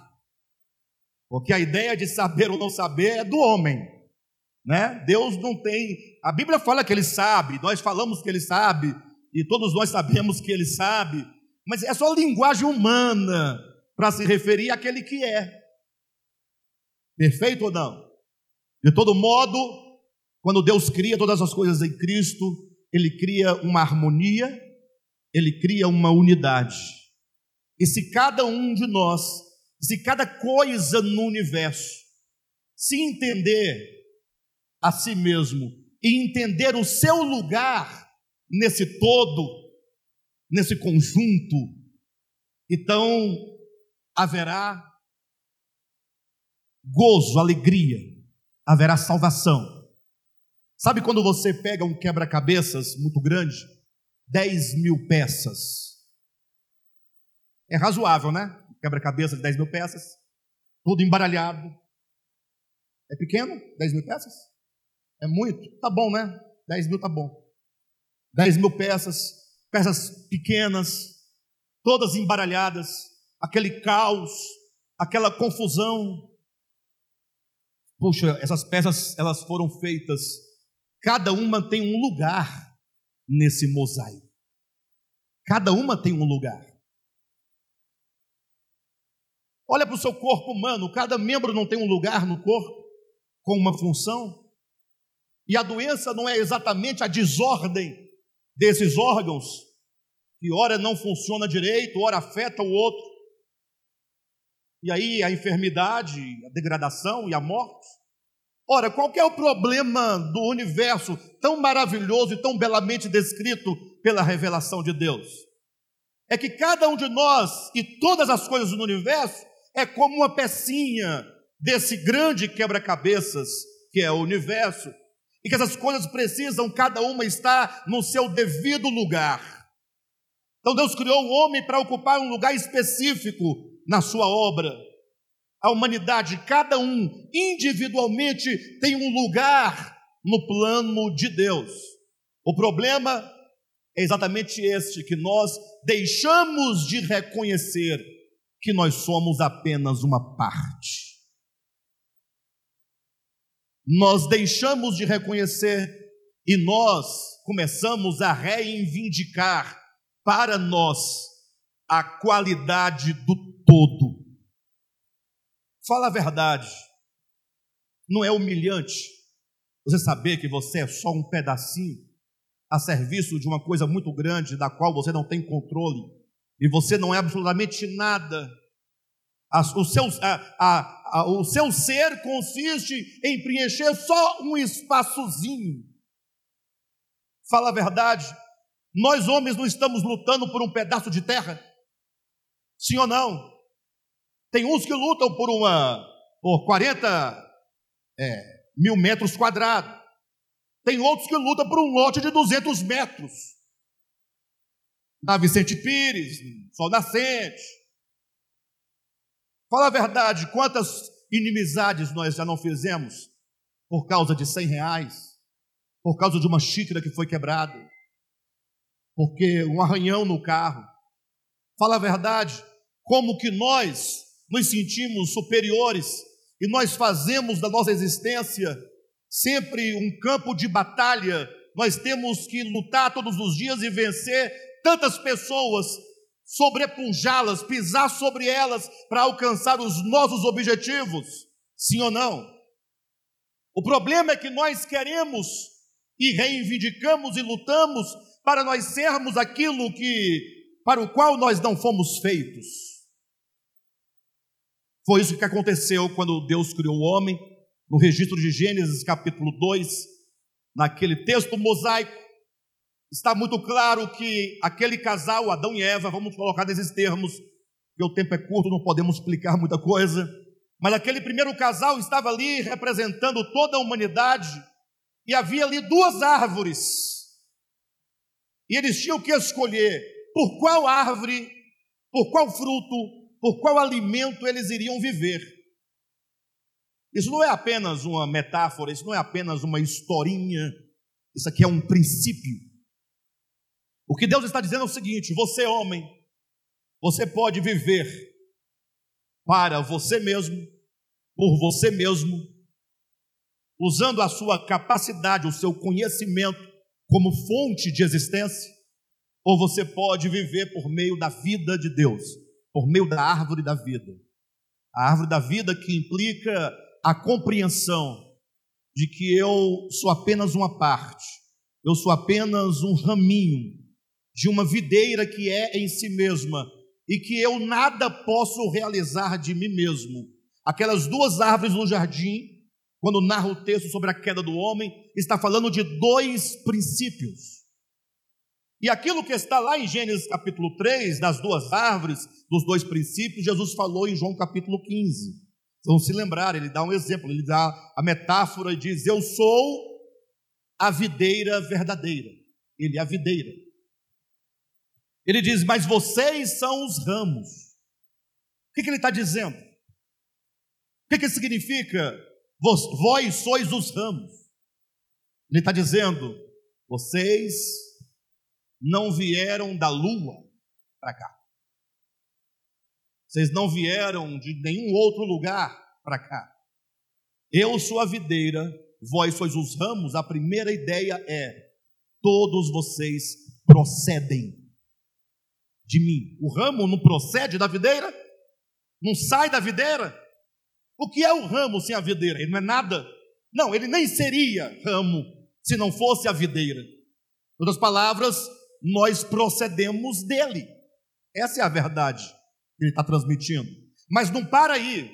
porque a ideia de saber ou não saber é do homem né? Deus não tem. A Bíblia fala que ele sabe, nós falamos que ele sabe, e todos nós sabemos que ele sabe, mas é só linguagem humana para se referir àquele que é. Perfeito ou não? De todo modo, quando Deus cria todas as coisas em Cristo, ele cria uma harmonia, ele cria uma unidade. E se cada um de nós, se cada coisa no universo se entender a si mesmo e entender o seu lugar nesse todo, nesse conjunto, então haverá gozo, alegria, haverá salvação. Sabe quando você pega um quebra-cabeças muito grande, 10 mil peças? É razoável, né? Quebra-cabeça de 10 mil peças, todo embaralhado. É pequeno? 10 mil peças? É muito? Tá bom, né? 10 mil tá bom. 10 mil peças, peças pequenas, todas embaralhadas, aquele caos, aquela confusão. Puxa, essas peças elas foram feitas, cada uma tem um lugar nesse mosaico. Cada uma tem um lugar. Olha para o seu corpo humano, cada membro não tem um lugar no corpo, com uma função. E a doença não é exatamente a desordem desses órgãos, que ora não funciona direito, ora afeta o outro. E aí a enfermidade, a degradação e a morte. Ora, qual é o problema do universo tão maravilhoso e tão belamente descrito pela revelação de Deus? é que cada um de nós e todas as coisas no universo é como uma pecinha desse grande quebra-cabeças que é o universo, e que essas coisas precisam cada uma estar no seu devido lugar. Então Deus criou o homem para ocupar um lugar específico na sua obra. A humanidade, cada um individualmente tem um lugar no plano de Deus. O problema é exatamente este: que nós deixamos de reconhecer que nós somos apenas uma parte. Nós deixamos de reconhecer e nós começamos a reivindicar para nós a qualidade do todo. Fala a verdade, não é humilhante você saber que você é só um pedacinho a serviço de uma coisa muito grande da qual você não tem controle e você não é absolutamente nada. O seu, a, a, o seu ser consiste em preencher só um espaçozinho. Fala a verdade, nós homens não estamos lutando por um pedaço de terra? Sim ou não? Tem uns que lutam por uma, por 40 é, mil metros quadrados. Tem outros que lutam por um lote de 200 metros. Na Vicente Pires, Sol Nascente. Fala a verdade, quantas inimizades nós já não fizemos por causa de 100 reais, por causa de uma xícara que foi quebrada, porque um arranhão no carro. Fala a verdade, como que nós nos sentimos superiores e nós fazemos da nossa existência sempre um campo de batalha, nós temos que lutar todos os dias e vencer tantas pessoas, sobrepujá-las, pisar sobre elas para alcançar os nossos objetivos. Sim ou não? O problema é que nós queremos e reivindicamos e lutamos para nós sermos aquilo que para o qual nós não fomos feitos. Foi isso que aconteceu quando Deus criou o homem no registro de Gênesis capítulo 2, naquele texto mosaico, está muito claro que aquele casal, Adão e Eva, vamos colocar nesses termos, porque o tempo é curto, não podemos explicar muita coisa, mas aquele primeiro casal estava ali representando toda a humanidade, e havia ali duas árvores, e eles tinham que escolher por qual árvore, por qual fruto, por qual alimento eles iriam viver. Isso não é apenas uma metáfora, isso não é apenas uma historinha, isso aqui é um princípio. O que Deus está dizendo é o seguinte: você, homem, você pode viver para você mesmo, por você mesmo, usando a sua capacidade, o seu conhecimento como fonte de existência, ou você pode viver por meio da vida de Deus, por meio da árvore da vida. A árvore da vida que implica a compreensão de que eu sou apenas uma parte, eu sou apenas um raminho de uma videira que é em si mesma e que eu nada posso realizar de mim mesmo. Aquelas duas árvores no jardim, quando narra o texto sobre a queda do homem, está falando de dois princípios. E aquilo que está lá em Gênesis capítulo 3, das duas árvores, dos dois princípios, Jesus falou em João capítulo 15 vão se lembrar, ele dá um exemplo, ele dá a metáfora e diz: Eu sou a videira verdadeira. Ele é a videira. Ele diz: Mas vocês são os ramos. O que, que ele está dizendo? O que, que significa? Vós sois os ramos. Ele está dizendo: Vocês não vieram da lua para cá. Vocês não vieram de nenhum outro lugar para cá. Eu sou a videira, vós sois os ramos. A primeira ideia é: todos vocês procedem de mim. O ramo não procede da videira? Não sai da videira? O que é o ramo sem a videira? Ele não é nada. Não, ele nem seria ramo se não fosse a videira. Em outras palavras, nós procedemos dele. Essa é a verdade ele está transmitindo. Mas não para aí.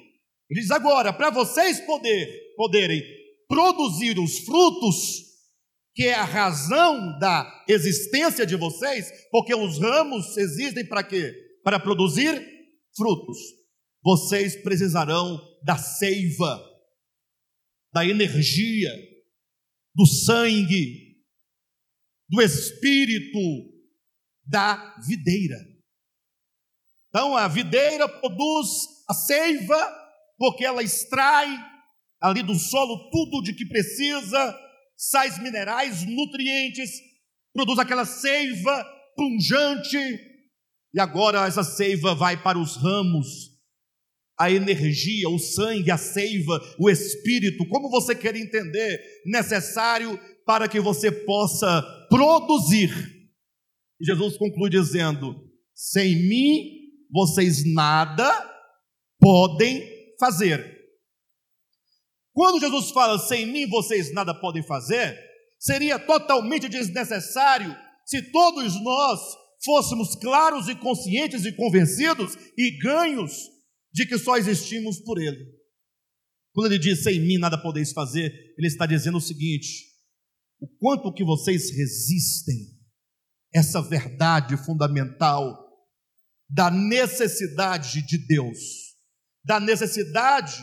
Ele diz agora, para vocês poder, poderem produzir os frutos que é a razão da existência de vocês, porque os ramos existem para quê? Para produzir frutos. Vocês precisarão da seiva, da energia, do sangue, do espírito da videira. Então a videira produz a seiva, porque ela extrai ali do solo tudo de que precisa, sais minerais, nutrientes, produz aquela seiva punjante, e agora essa seiva vai para os ramos, a energia, o sangue, a seiva, o espírito, como você quer entender, necessário para que você possa produzir. E Jesus conclui dizendo: sem mim vocês nada podem fazer. Quando Jesus fala sem mim vocês nada podem fazer, seria totalmente desnecessário se todos nós fôssemos claros e conscientes e convencidos e ganhos de que só existimos por Ele. Quando ele diz sem mim nada podeis fazer, ele está dizendo o seguinte: o quanto que vocês resistem essa verdade fundamental da necessidade de Deus, da necessidade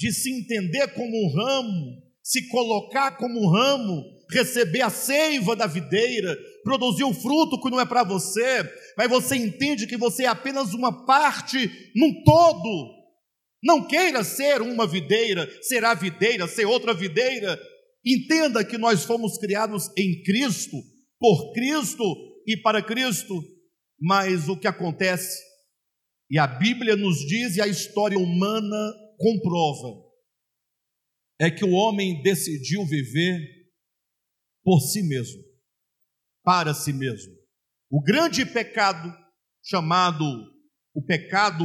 de se entender como um ramo, se colocar como um ramo, receber a seiva da videira, produzir o fruto que não é para você, mas você entende que você é apenas uma parte num todo. Não queira ser uma videira, será videira, ser outra videira. Entenda que nós fomos criados em Cristo, por Cristo e para Cristo. Mas o que acontece, e a Bíblia nos diz, e a história humana comprova, é que o homem decidiu viver por si mesmo, para si mesmo. O grande pecado, chamado o pecado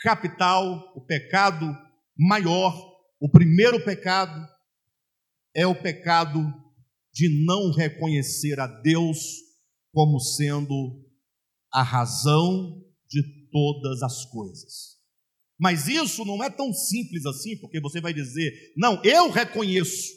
capital, o pecado maior, o primeiro pecado, é o pecado de não reconhecer a Deus como sendo a razão de todas as coisas. Mas isso não é tão simples assim, porque você vai dizer, não, eu reconheço.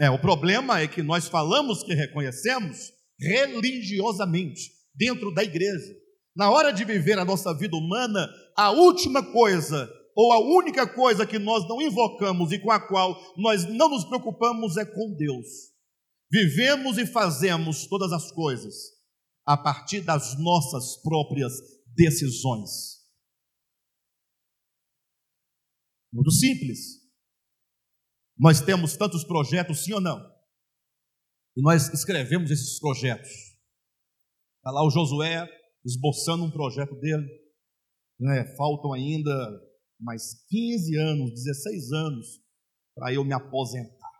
É, o problema é que nós falamos que reconhecemos religiosamente, dentro da igreja. Na hora de viver a nossa vida humana, a última coisa, ou a única coisa que nós não invocamos e com a qual nós não nos preocupamos é com Deus. Vivemos e fazemos todas as coisas a partir das nossas próprias decisões. Muito simples. Nós temos tantos projetos, sim ou não? E nós escrevemos esses projetos. Está lá o Josué esboçando um projeto dele. Né? Faltam ainda mais 15 anos, 16 anos, para eu me aposentar.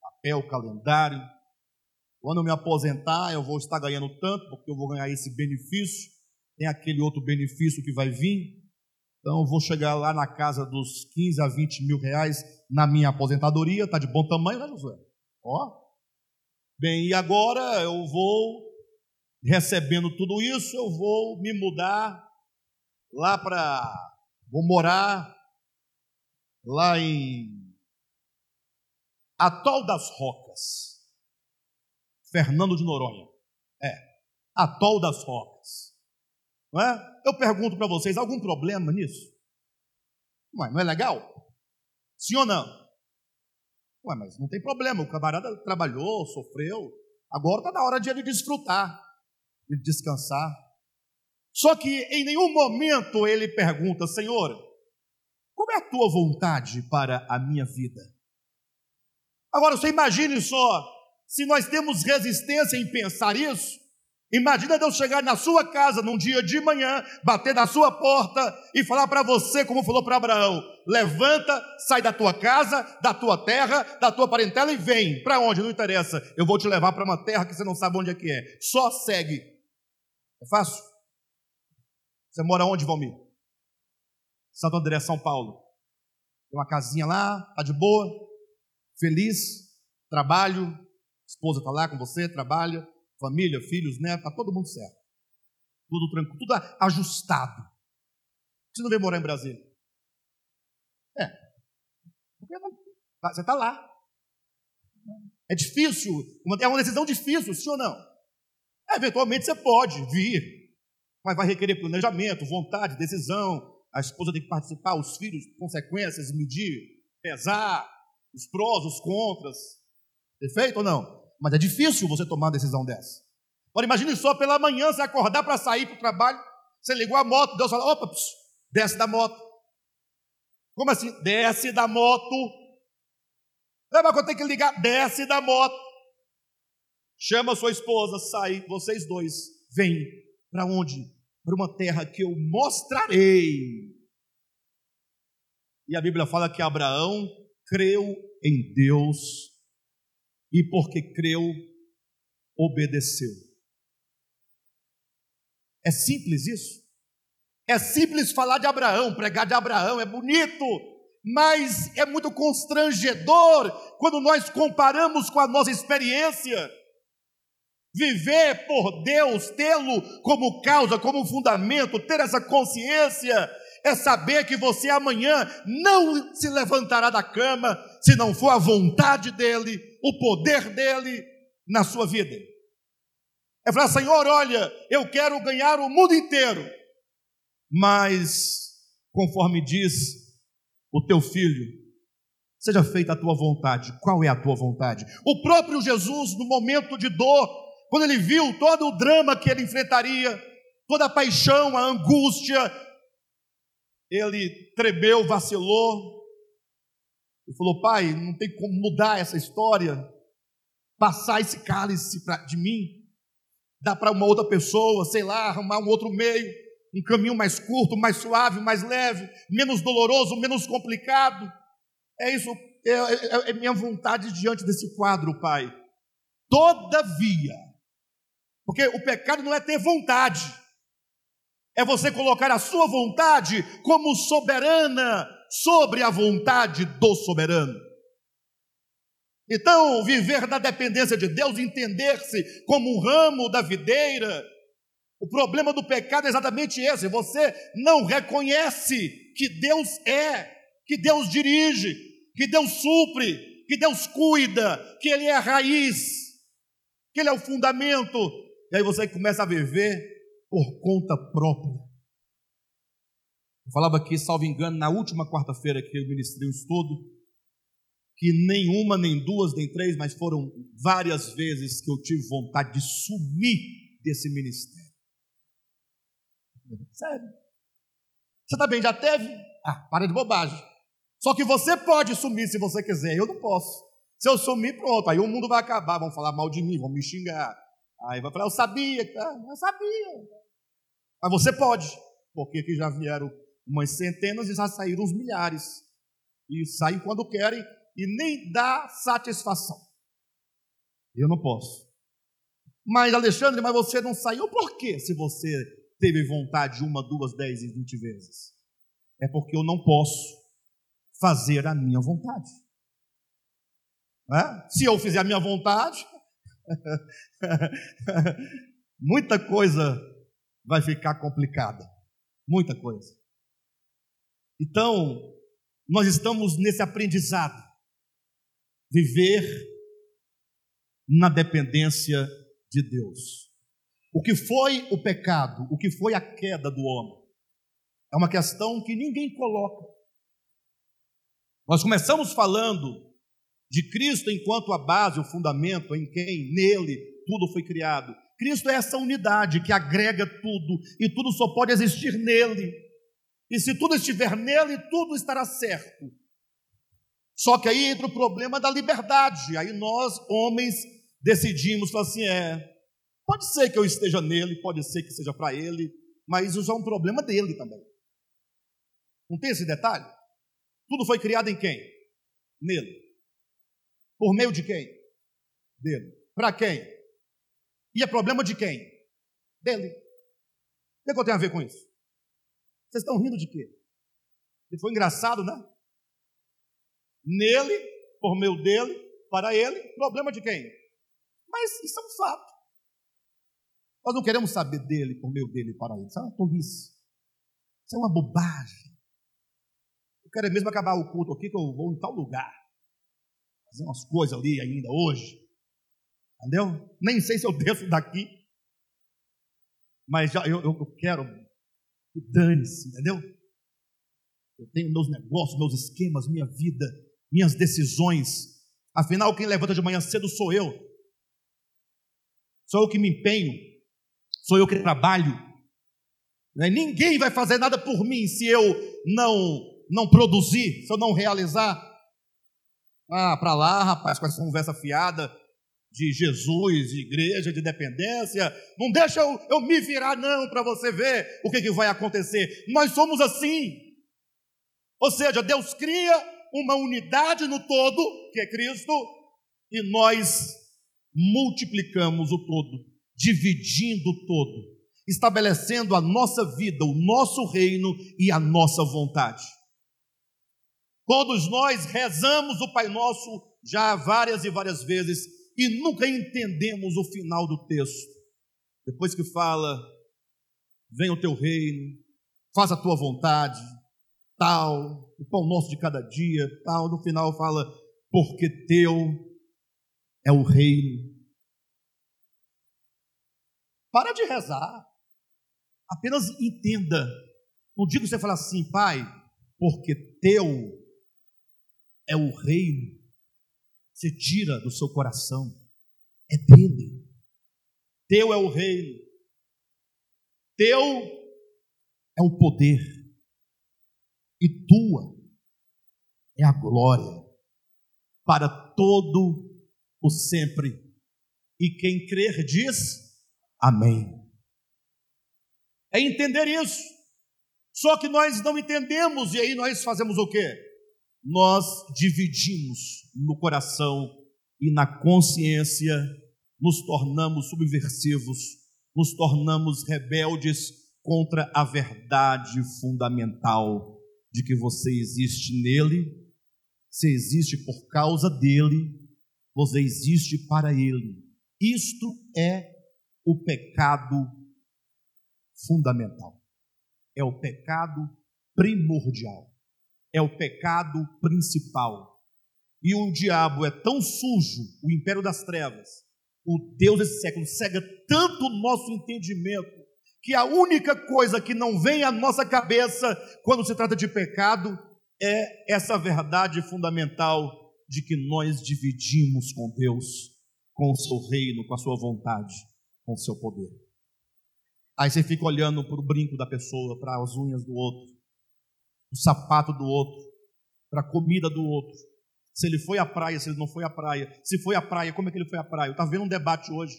Papel, calendário, quando eu me aposentar, eu vou estar ganhando tanto, porque eu vou ganhar esse benefício, tem aquele outro benefício que vai vir. Então, vou chegar lá na casa dos 15 a 20 mil reais na minha aposentadoria, está de bom tamanho, né, Josué? Ó. Bem, e agora eu vou, recebendo tudo isso, eu vou me mudar lá para. Vou morar lá em Atol das Rocas. Fernando de Noronha. É, Atol das Rocas. Não é? Eu pergunto para vocês, algum problema nisso? Ué, não é legal? Sim ou não? Ué, mas não tem problema, o camarada trabalhou, sofreu, agora está na hora de ele desfrutar, de descansar. Só que em nenhum momento ele pergunta, Senhor, como é a tua vontade para a minha vida? Agora você imagine só, se nós temos resistência em pensar isso, imagina Deus chegar na sua casa num dia de manhã, bater na sua porta e falar para você, como falou para Abraão: levanta, sai da tua casa, da tua terra, da tua parentela e vem. Para onde? Não interessa. Eu vou te levar para uma terra que você não sabe onde é que é. Só segue. É fácil? Você mora onde, Valmir? Santo André, São Paulo. Tem uma casinha lá, tá de boa, feliz, trabalho, esposa está lá com você, trabalha, família, filhos, netos, está todo mundo certo. Tudo tranquilo, tudo ajustado. Você não veio morar em Brasília? É. Porque tá, você está lá. É difícil, é uma decisão difícil, sim ou não? Eventualmente você pode vir, mas vai requerer planejamento, vontade, decisão. A esposa tem que participar, os filhos, consequências, medir, pesar, os prós, os contras. Perfeito ou não? Mas é difícil você tomar uma decisão dessa. Agora imagine só pela manhã você acordar para sair para o trabalho, você ligou a moto, Deus fala, opa, psiu, desce da moto. Como assim? Desce da moto. Lembra quando tem que ligar? Desce da moto. Chama sua esposa, sai, vocês dois, vêm. Para onde? Para uma terra que eu mostrarei. E a Bíblia fala que Abraão creu em Deus e porque creu, obedeceu. É simples isso? É simples falar de Abraão, pregar de Abraão, é bonito, mas é muito constrangedor quando nós comparamos com a nossa experiência. Viver por Deus, tê-lo como causa, como fundamento, ter essa consciência, é saber que você amanhã não se levantará da cama se não for a vontade dEle, o poder dEle na sua vida. É falar, Senhor, olha, eu quero ganhar o mundo inteiro, mas, conforme diz o teu filho, seja feita a tua vontade. Qual é a tua vontade? O próprio Jesus, no momento de dor, quando ele viu todo o drama que ele enfrentaria, toda a paixão, a angústia, ele tremeu, vacilou, e falou: Pai, não tem como mudar essa história, passar esse cálice pra, de mim, dar para uma outra pessoa, sei lá, arrumar um outro meio. Um caminho mais curto, mais suave, mais leve, menos doloroso, menos complicado. É isso, é, é, é minha vontade diante desse quadro, Pai. Todavia, porque o pecado não é ter vontade, é você colocar a sua vontade como soberana sobre a vontade do soberano. Então, viver da dependência de Deus, entender-se como um ramo da videira, o problema do pecado é exatamente esse: você não reconhece que Deus é, que Deus dirige, que Deus supre, que Deus cuida, que Ele é a raiz, que Ele é o fundamento. E aí você começa a viver por conta própria. Eu falava aqui, salvo engano, na última quarta-feira que eu ministrei o estudo, que nenhuma, nem duas, nem três, mas foram várias vezes que eu tive vontade de sumir desse ministério. Sério. Você também já teve? Ah, para de bobagem. Só que você pode sumir se você quiser, eu não posso. Se eu sumir, pronto, aí o mundo vai acabar, vão falar mal de mim, vão me xingar. Aí vai falar, eu sabia, eu sabia. Mas você pode, porque aqui já vieram umas centenas e já saíram uns milhares. E saem quando querem e nem dá satisfação. Eu não posso. Mas, Alexandre, mas você não saiu por quê? Se você teve vontade uma, duas, dez e vinte vezes? É porque eu não posso fazer a minha vontade. É? Se eu fizer a minha vontade, muita coisa vai ficar complicada. Muita coisa. Então, nós estamos nesse aprendizado. Viver na dependência de Deus. O que foi o pecado? O que foi a queda do homem? É uma questão que ninguém coloca. Nós começamos falando de Cristo enquanto a base, o fundamento, em quem, nele, tudo foi criado. Cristo é essa unidade que agrega tudo, e tudo só pode existir nele. E se tudo estiver nele, tudo estará certo. Só que aí entra o problema da liberdade. Aí nós, homens, decidimos, assim, é, Pode ser que eu esteja nele, pode ser que seja para ele, mas isso é um problema dele também. Não tem esse detalhe? Tudo foi criado em quem? Nele. Por meio de quem? Dele. Para quem? E é problema de quem? Dele. O que, é que eu tenho a ver com isso? Vocês estão rindo de quê? E foi engraçado, né? Nele, por meio dele, para ele, problema de quem? Mas isso é um fato. Nós não queremos saber dele por meio dele para ele. Isso é uma tolice. Isso é uma bobagem. Eu quero mesmo acabar o culto aqui que eu vou em tal lugar. fazer umas coisas ali ainda hoje. Entendeu? Nem sei se eu desço daqui. Mas já eu, eu quero que dane-se, entendeu? Eu tenho meus negócios, meus esquemas, minha vida, minhas decisões. Afinal, quem levanta de manhã cedo sou eu. Sou eu que me empenho. Sou eu que trabalho. Né? Ninguém vai fazer nada por mim se eu não não produzir, se eu não realizar. Ah, para lá, rapaz, com essa conversa fiada de Jesus, de igreja, de dependência. Não deixa eu, eu me virar, não, para você ver o que, que vai acontecer. Nós somos assim. Ou seja, Deus cria uma unidade no todo, que é Cristo, e nós multiplicamos o todo, dividindo o todo, estabelecendo a nossa vida, o nosso reino e a nossa vontade. Todos nós rezamos o Pai Nosso já várias e várias vezes e nunca entendemos o final do texto. Depois que fala, vem o teu reino, faz a tua vontade, tal, o pão nosso de cada dia, tal, no final fala, porque teu é o reino. Para de rezar, apenas entenda. Não digo você falar assim, pai, porque teu é o reino. Você tira do seu coração, é dele. Teu é o reino, teu é o poder, e tua é a glória para todo o sempre. E quem crer diz amém. É entender isso. Só que nós não entendemos, e aí nós fazemos o quê? Nós dividimos no coração e na consciência, nos tornamos subversivos, nos tornamos rebeldes contra a verdade fundamental de que você existe nele, você existe por causa dele, você existe para ele. Isto é o pecado fundamental, é o pecado primordial é o pecado principal. E o diabo é tão sujo, o império das trevas, o Deus desse século cega tanto o nosso entendimento, que a única coisa que não vem à nossa cabeça quando se trata de pecado é essa verdade fundamental de que nós dividimos com Deus, com o seu reino, com a sua vontade, com o seu poder. Aí você fica olhando para o brinco da pessoa, para as unhas do outro, o sapato do outro, para a comida do outro. Se ele foi à praia, se ele não foi à praia. Se foi à praia, como é que ele foi à praia? Eu estava vendo um debate hoje.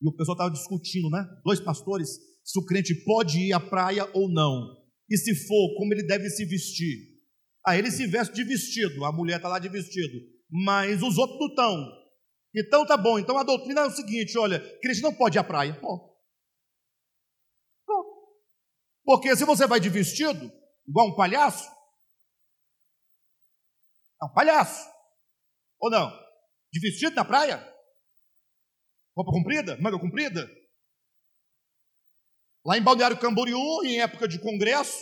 E o pessoal estava discutindo, né? Dois pastores, se o crente pode ir à praia ou não. E se for, como ele deve se vestir. Aí ele se veste de vestido, a mulher está lá de vestido. Mas os outros não estão. Então tá bom. Então a doutrina é o seguinte: olha, crente não pode ir à praia. Pô. Porque se você vai de vestido, Igual um palhaço? É um palhaço. Ou não? De vestido na praia? Roupa comprida? Manga comprida? Lá em Balneário Camboriú, em época de congresso,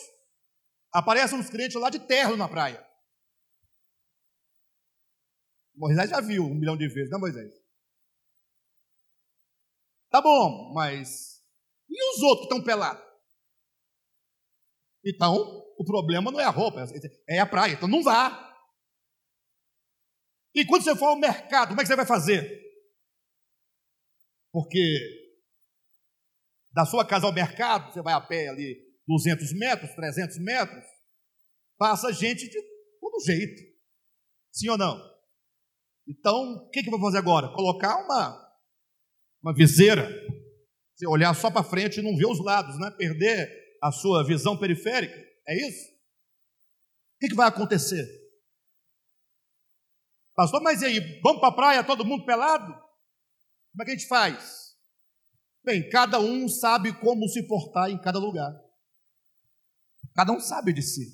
aparecem uns crentes lá de terno na praia. Moisés já viu um milhão de vezes, não, Moisés? Tá bom, mas e os outros que estão pelados? Então, o problema não é a roupa, é a praia. Então não vá. E quando você for ao mercado, como é que você vai fazer? Porque da sua casa ao mercado, você vai a pé ali 200 metros, 300 metros, passa gente de todo jeito. Sim ou não? Então, o que, que eu vou fazer agora? Colocar uma, uma viseira. Você olhar só para frente e não ver os lados, né? Perder a sua visão periférica. É isso? O que, que vai acontecer? Pastor, mas e aí? Vamos para a praia, todo mundo pelado? Como é que a gente faz? Bem, cada um sabe como se portar em cada lugar. Cada um sabe de si.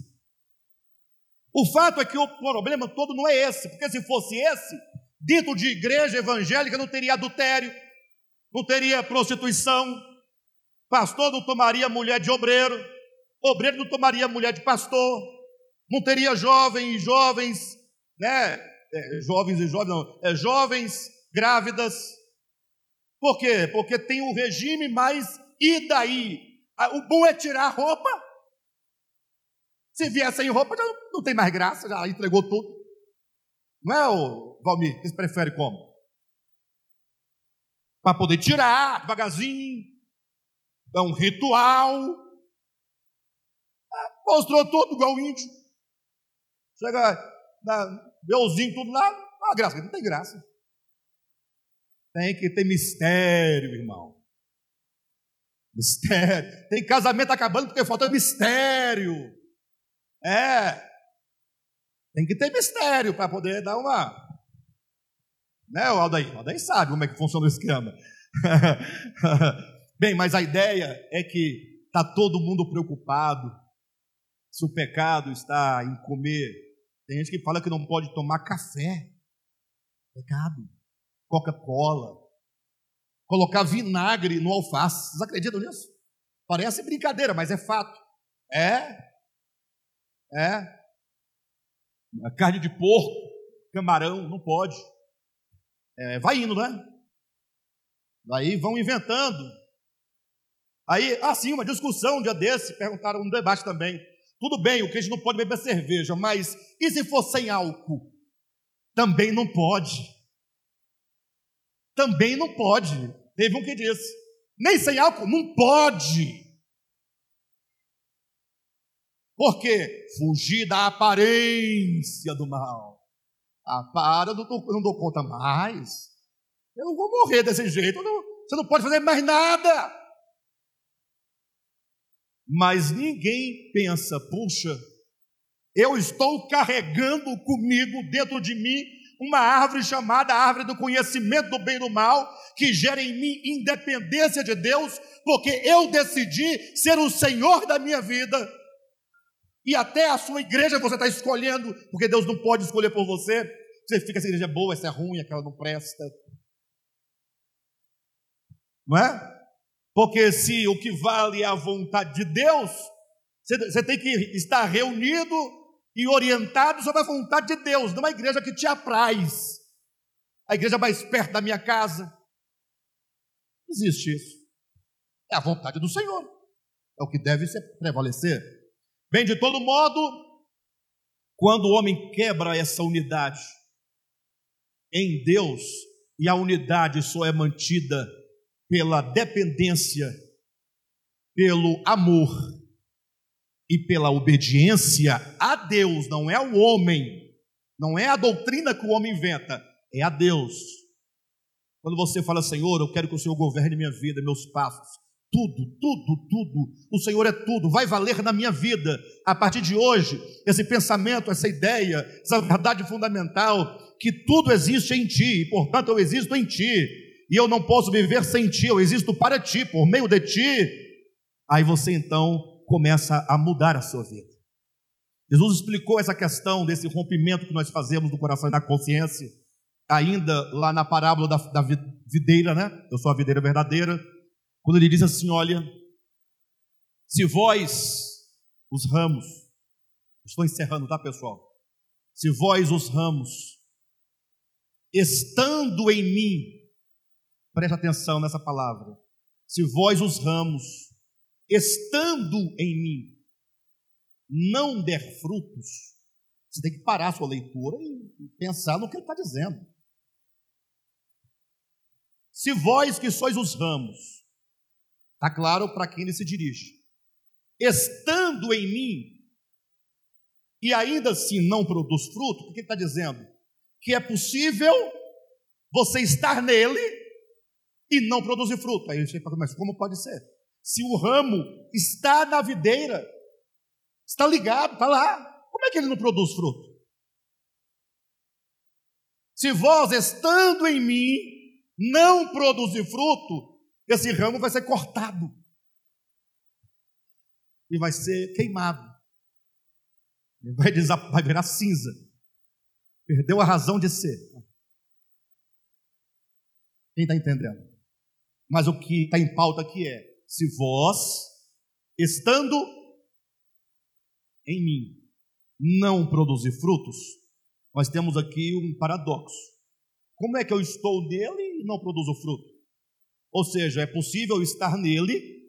O fato é que o problema todo não é esse, porque se fosse esse, dentro de igreja evangélica não teria adultério, não teria prostituição, pastor não tomaria mulher de obreiro, obreiro não tomaria mulher de pastor, não teria jovens e jovens, né, é, jovens e jovens, não, é, jovens grávidas. Por quê? Porque tem um regime, mas e daí? Ah, o bom é tirar a roupa. Se vier sem roupa, já não tem mais graça, já entregou tudo. Não é, o Valmir? Você prefere como? Para poder tirar devagarzinho. É um ritual. Mostrou tudo igual o índio. Chega, dá, vê tudo lá. Ah, graça, não tem graça. Tem que ter mistério, irmão. Mistério. Tem casamento acabando porque falta mistério. É. Tem que ter mistério para poder dar uma. Né, o Aldair? O sabe como é que funciona o esquema. Bem, mas a ideia é que está todo mundo preocupado se o pecado está em comer. Tem gente que fala que não pode tomar café. Pecado. Coca-Cola. Colocar vinagre no alface. Vocês acreditam nisso? Parece brincadeira, mas é fato. É. É. Carne de porco, camarão, não pode. É, vai indo, né? Daí vão inventando. Aí, assim, uma discussão um dia desse, perguntaram um debate também. Tudo bem, o crente não pode beber cerveja, mas e se for sem álcool? Também não pode. Também não pode. Teve um que disse: nem sem álcool, não pode. Porque fugir da aparência do mal. Ah, para, eu não, dou, eu não dou conta mais. Eu vou morrer desse jeito. Não, você não pode fazer mais nada. Mas ninguém pensa, puxa, eu estou carregando comigo dentro de mim uma árvore chamada árvore do conhecimento do bem e do mal, que gera em mim independência de Deus, porque eu decidi ser o Senhor da minha vida. E até a sua igreja você está escolhendo, porque Deus não pode escolher por você. Você fica, essa igreja é boa, essa é ruim, aquela não presta. Não é? Porque se o que vale é a vontade de Deus, você tem que estar reunido e orientado sobre a vontade de Deus, numa igreja que te apraz. A igreja mais perto da minha casa. Existe isso. É a vontade do Senhor. É o que deve prevalecer. Bem, de todo modo, quando o homem quebra essa unidade em Deus, e a unidade só é mantida pela dependência, pelo amor e pela obediência a Deus, não é o homem, não é a doutrina que o homem inventa, é a Deus. Quando você fala, Senhor, eu quero que o Senhor governe minha vida, meus passos, tudo, tudo, tudo. O Senhor é tudo, vai valer na minha vida. A partir de hoje, esse pensamento, essa ideia, essa verdade fundamental, que tudo existe em ti, e portanto eu existo em ti, e eu não posso viver sem ti, eu existo para ti, por meio de ti. Aí você então começa a mudar a sua vida. Jesus explicou essa questão desse rompimento que nós fazemos no coração e na consciência, ainda lá na parábola da, da videira, né? Eu sou a videira verdadeira quando ele diz assim: Olha, se vós, os ramos, estou encerrando, tá pessoal? Se vós, os ramos, estando em mim, preste atenção nessa palavra, se vós, os ramos, estando em mim, não der frutos, você tem que parar a sua leitura e pensar no que ele está dizendo. Se vós que sois os ramos, Está claro para quem ele se dirige. Estando em mim, e ainda assim não produz fruto, o que ele está dizendo? Que é possível você estar nele e não produzir fruto. Aí você fala, mas como pode ser? Se o ramo está na videira, está ligado, está lá, como é que ele não produz fruto? Se vós, estando em mim, não produzir fruto, esse ramo vai ser cortado e vai ser queimado. Vai, vai virar cinza. Perdeu a razão de ser. Quem está entendendo? Mas o que está em pauta aqui é: se vós, estando em mim, não produzir frutos, nós temos aqui um paradoxo. Como é que eu estou nele e não produzo fruto? Ou seja, é possível estar nele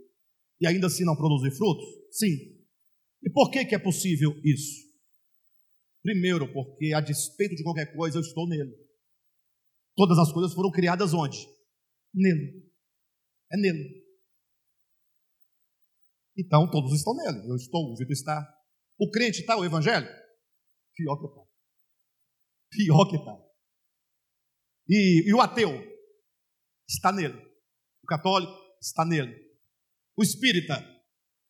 e ainda assim não produzir frutos? Sim. E por que, que é possível isso? Primeiro, porque a despeito de qualquer coisa, eu estou nele. Todas as coisas foram criadas onde? Nele. É nele. Então, todos estão nele. Eu estou, o Vitor está. O crente está, o evangelho? Pior que está. Pior que está. E, e o ateu? Está nele. O católico? Está nele. O espírita?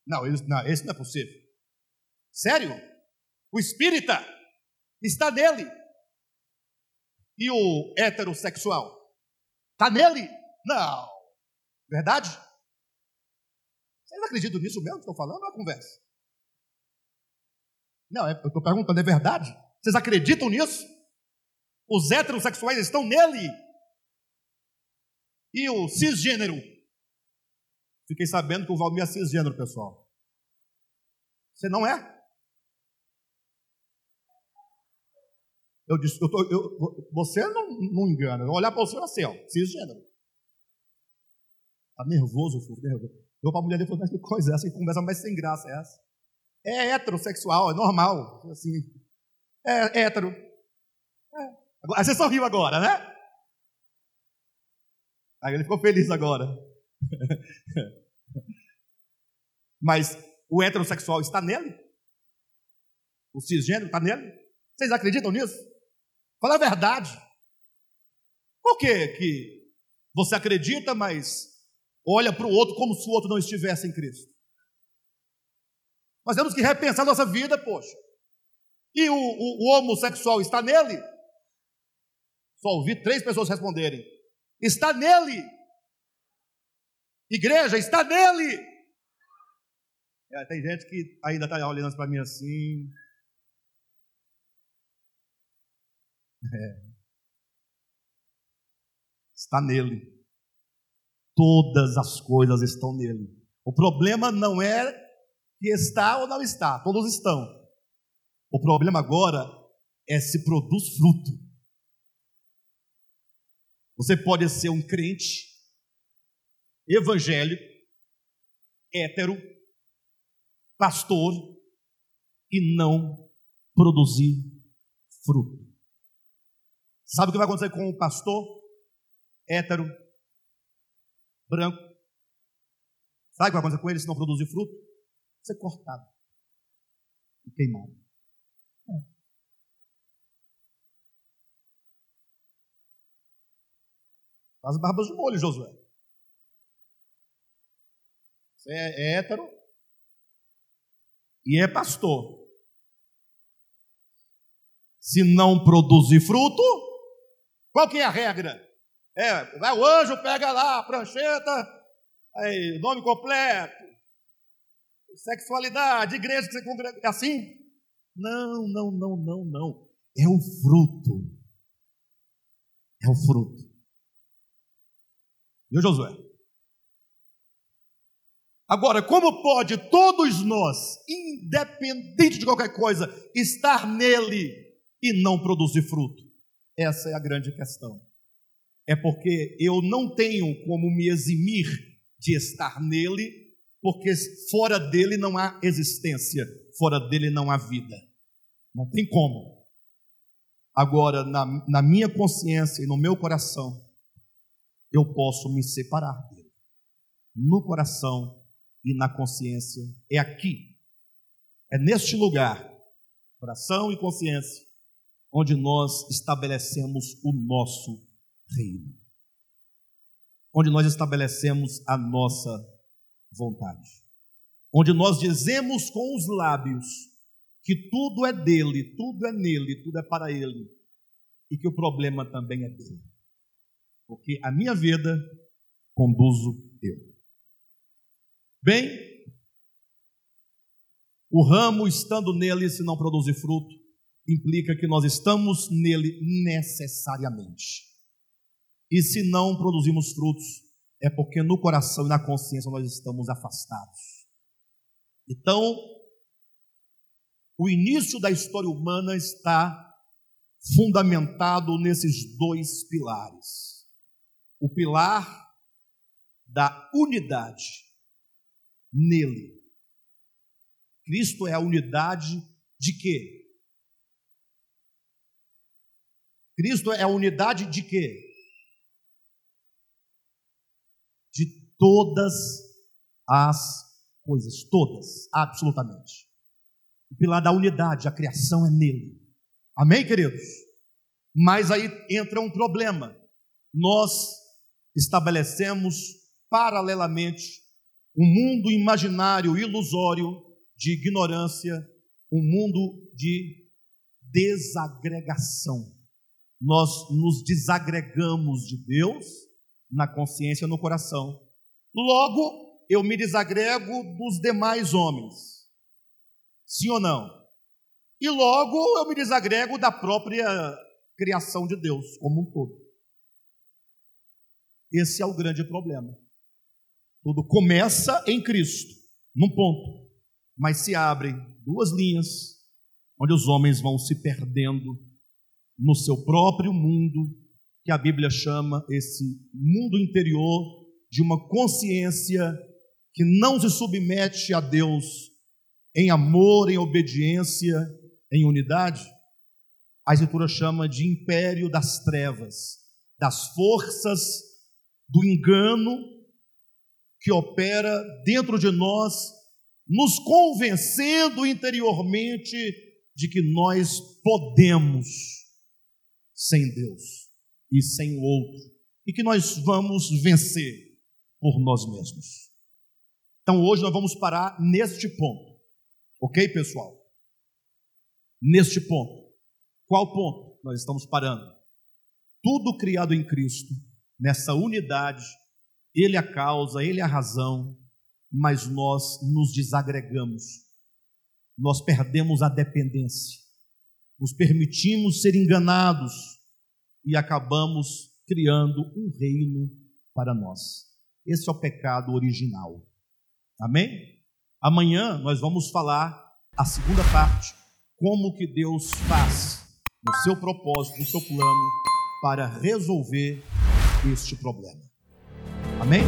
Não, ele, não, esse não é possível. Sério? O espírita está nele. E o heterossexual? Está nele? Não. Verdade? Vocês acreditam nisso mesmo que estou falando ou é conversa? Não, é, eu estou perguntando, é verdade? Vocês acreditam nisso? Os heterossexuais estão nele. E o cisgênero? Fiquei sabendo que o Valmir é cisgênero, pessoal. Você não é? Eu disse, eu tô, eu, você não, não engana. Eu olhar para você assim, ó, cisgênero. Está nervoso, filho, nervoso. Eu para a mulher dele falei, mas que coisa é essa? Que conversa mais sem graça é essa? É heterossexual, é normal. Assim, é, hétero. É. Aí você sorriu agora, né? Aí ele ficou feliz agora. Mas o heterossexual está nele? O cisgênero está nele? Vocês acreditam nisso? Fala a verdade. Por que, que você acredita, mas olha para o outro como se o outro não estivesse em Cristo? Nós temos que repensar nossa vida, poxa. E o, o, o homossexual está nele? Só ouvi três pessoas responderem. Está nele. Igreja, está nele. É, tem gente que ainda está olhando para mim assim. É. Está nele. Todas as coisas estão nele. O problema não é que está ou não está, todos estão. O problema agora é se produz fruto. Você pode ser um crente evangélico, hétero, pastor e não produzir fruto. Sabe o que vai acontecer com o pastor hétero, branco? Sabe o que vai acontecer com ele se não produzir fruto? Ser cortado e queimado. É. Faz barbas de molho, Josué. Você é hétero e é pastor. Se não produzir fruto, qual que é a regra? É, vai o anjo, pega lá a prancheta, aí, nome completo, sexualidade, igreja que você congrega, é assim? Não, não, não, não, não. É o fruto. É o fruto. Viu, Josué? Agora, como pode todos nós, independente de qualquer coisa, estar nele e não produzir fruto? Essa é a grande questão. É porque eu não tenho como me eximir de estar nele, porque fora dele não há existência, fora dele não há vida. Não tem como. Agora, na, na minha consciência e no meu coração, eu posso me separar dele. No coração e na consciência. É aqui, é neste lugar, coração e consciência, onde nós estabelecemos o nosso reino. Onde nós estabelecemos a nossa vontade. Onde nós dizemos com os lábios que tudo é dele, tudo é nele, tudo é para ele, e que o problema também é dele porque a minha vida conduzo eu. Bem, o ramo estando nele, se não produzir fruto, implica que nós estamos nele necessariamente. E se não produzimos frutos, é porque no coração e na consciência nós estamos afastados. Então, o início da história humana está fundamentado nesses dois pilares. O pilar da unidade nele. Cristo é a unidade de quê? Cristo é a unidade de quê? De todas as coisas, todas, absolutamente. O pilar da unidade, a criação é nele. Amém, queridos? Mas aí entra um problema. Nós estabelecemos paralelamente um mundo imaginário, ilusório de ignorância, um mundo de desagregação. Nós nos desagregamos de Deus na consciência, no coração. Logo, eu me desagrego dos demais homens. Sim ou não? E logo eu me desagrego da própria criação de Deus como um todo. Esse é o grande problema. Tudo começa em Cristo, num ponto, mas se abrem duas linhas, onde os homens vão se perdendo no seu próprio mundo, que a Bíblia chama esse mundo interior de uma consciência que não se submete a Deus em amor, em obediência, em unidade, a Escritura chama de império das trevas, das forças do engano que opera dentro de nós, nos convencendo interiormente de que nós podemos sem Deus e sem o outro, e que nós vamos vencer por nós mesmos. Então hoje nós vamos parar neste ponto, ok, pessoal? neste ponto. Qual ponto nós estamos parando? Tudo criado em Cristo, nessa unidade, Ele é a causa, Ele é a razão, mas nós nos desagregamos, nós perdemos a dependência, nos permitimos ser enganados e acabamos criando um reino para nós. Esse é o pecado original. Amém? Amanhã nós vamos falar a segunda parte como que Deus faz no seu propósito, no seu plano para resolver este problema. Amém?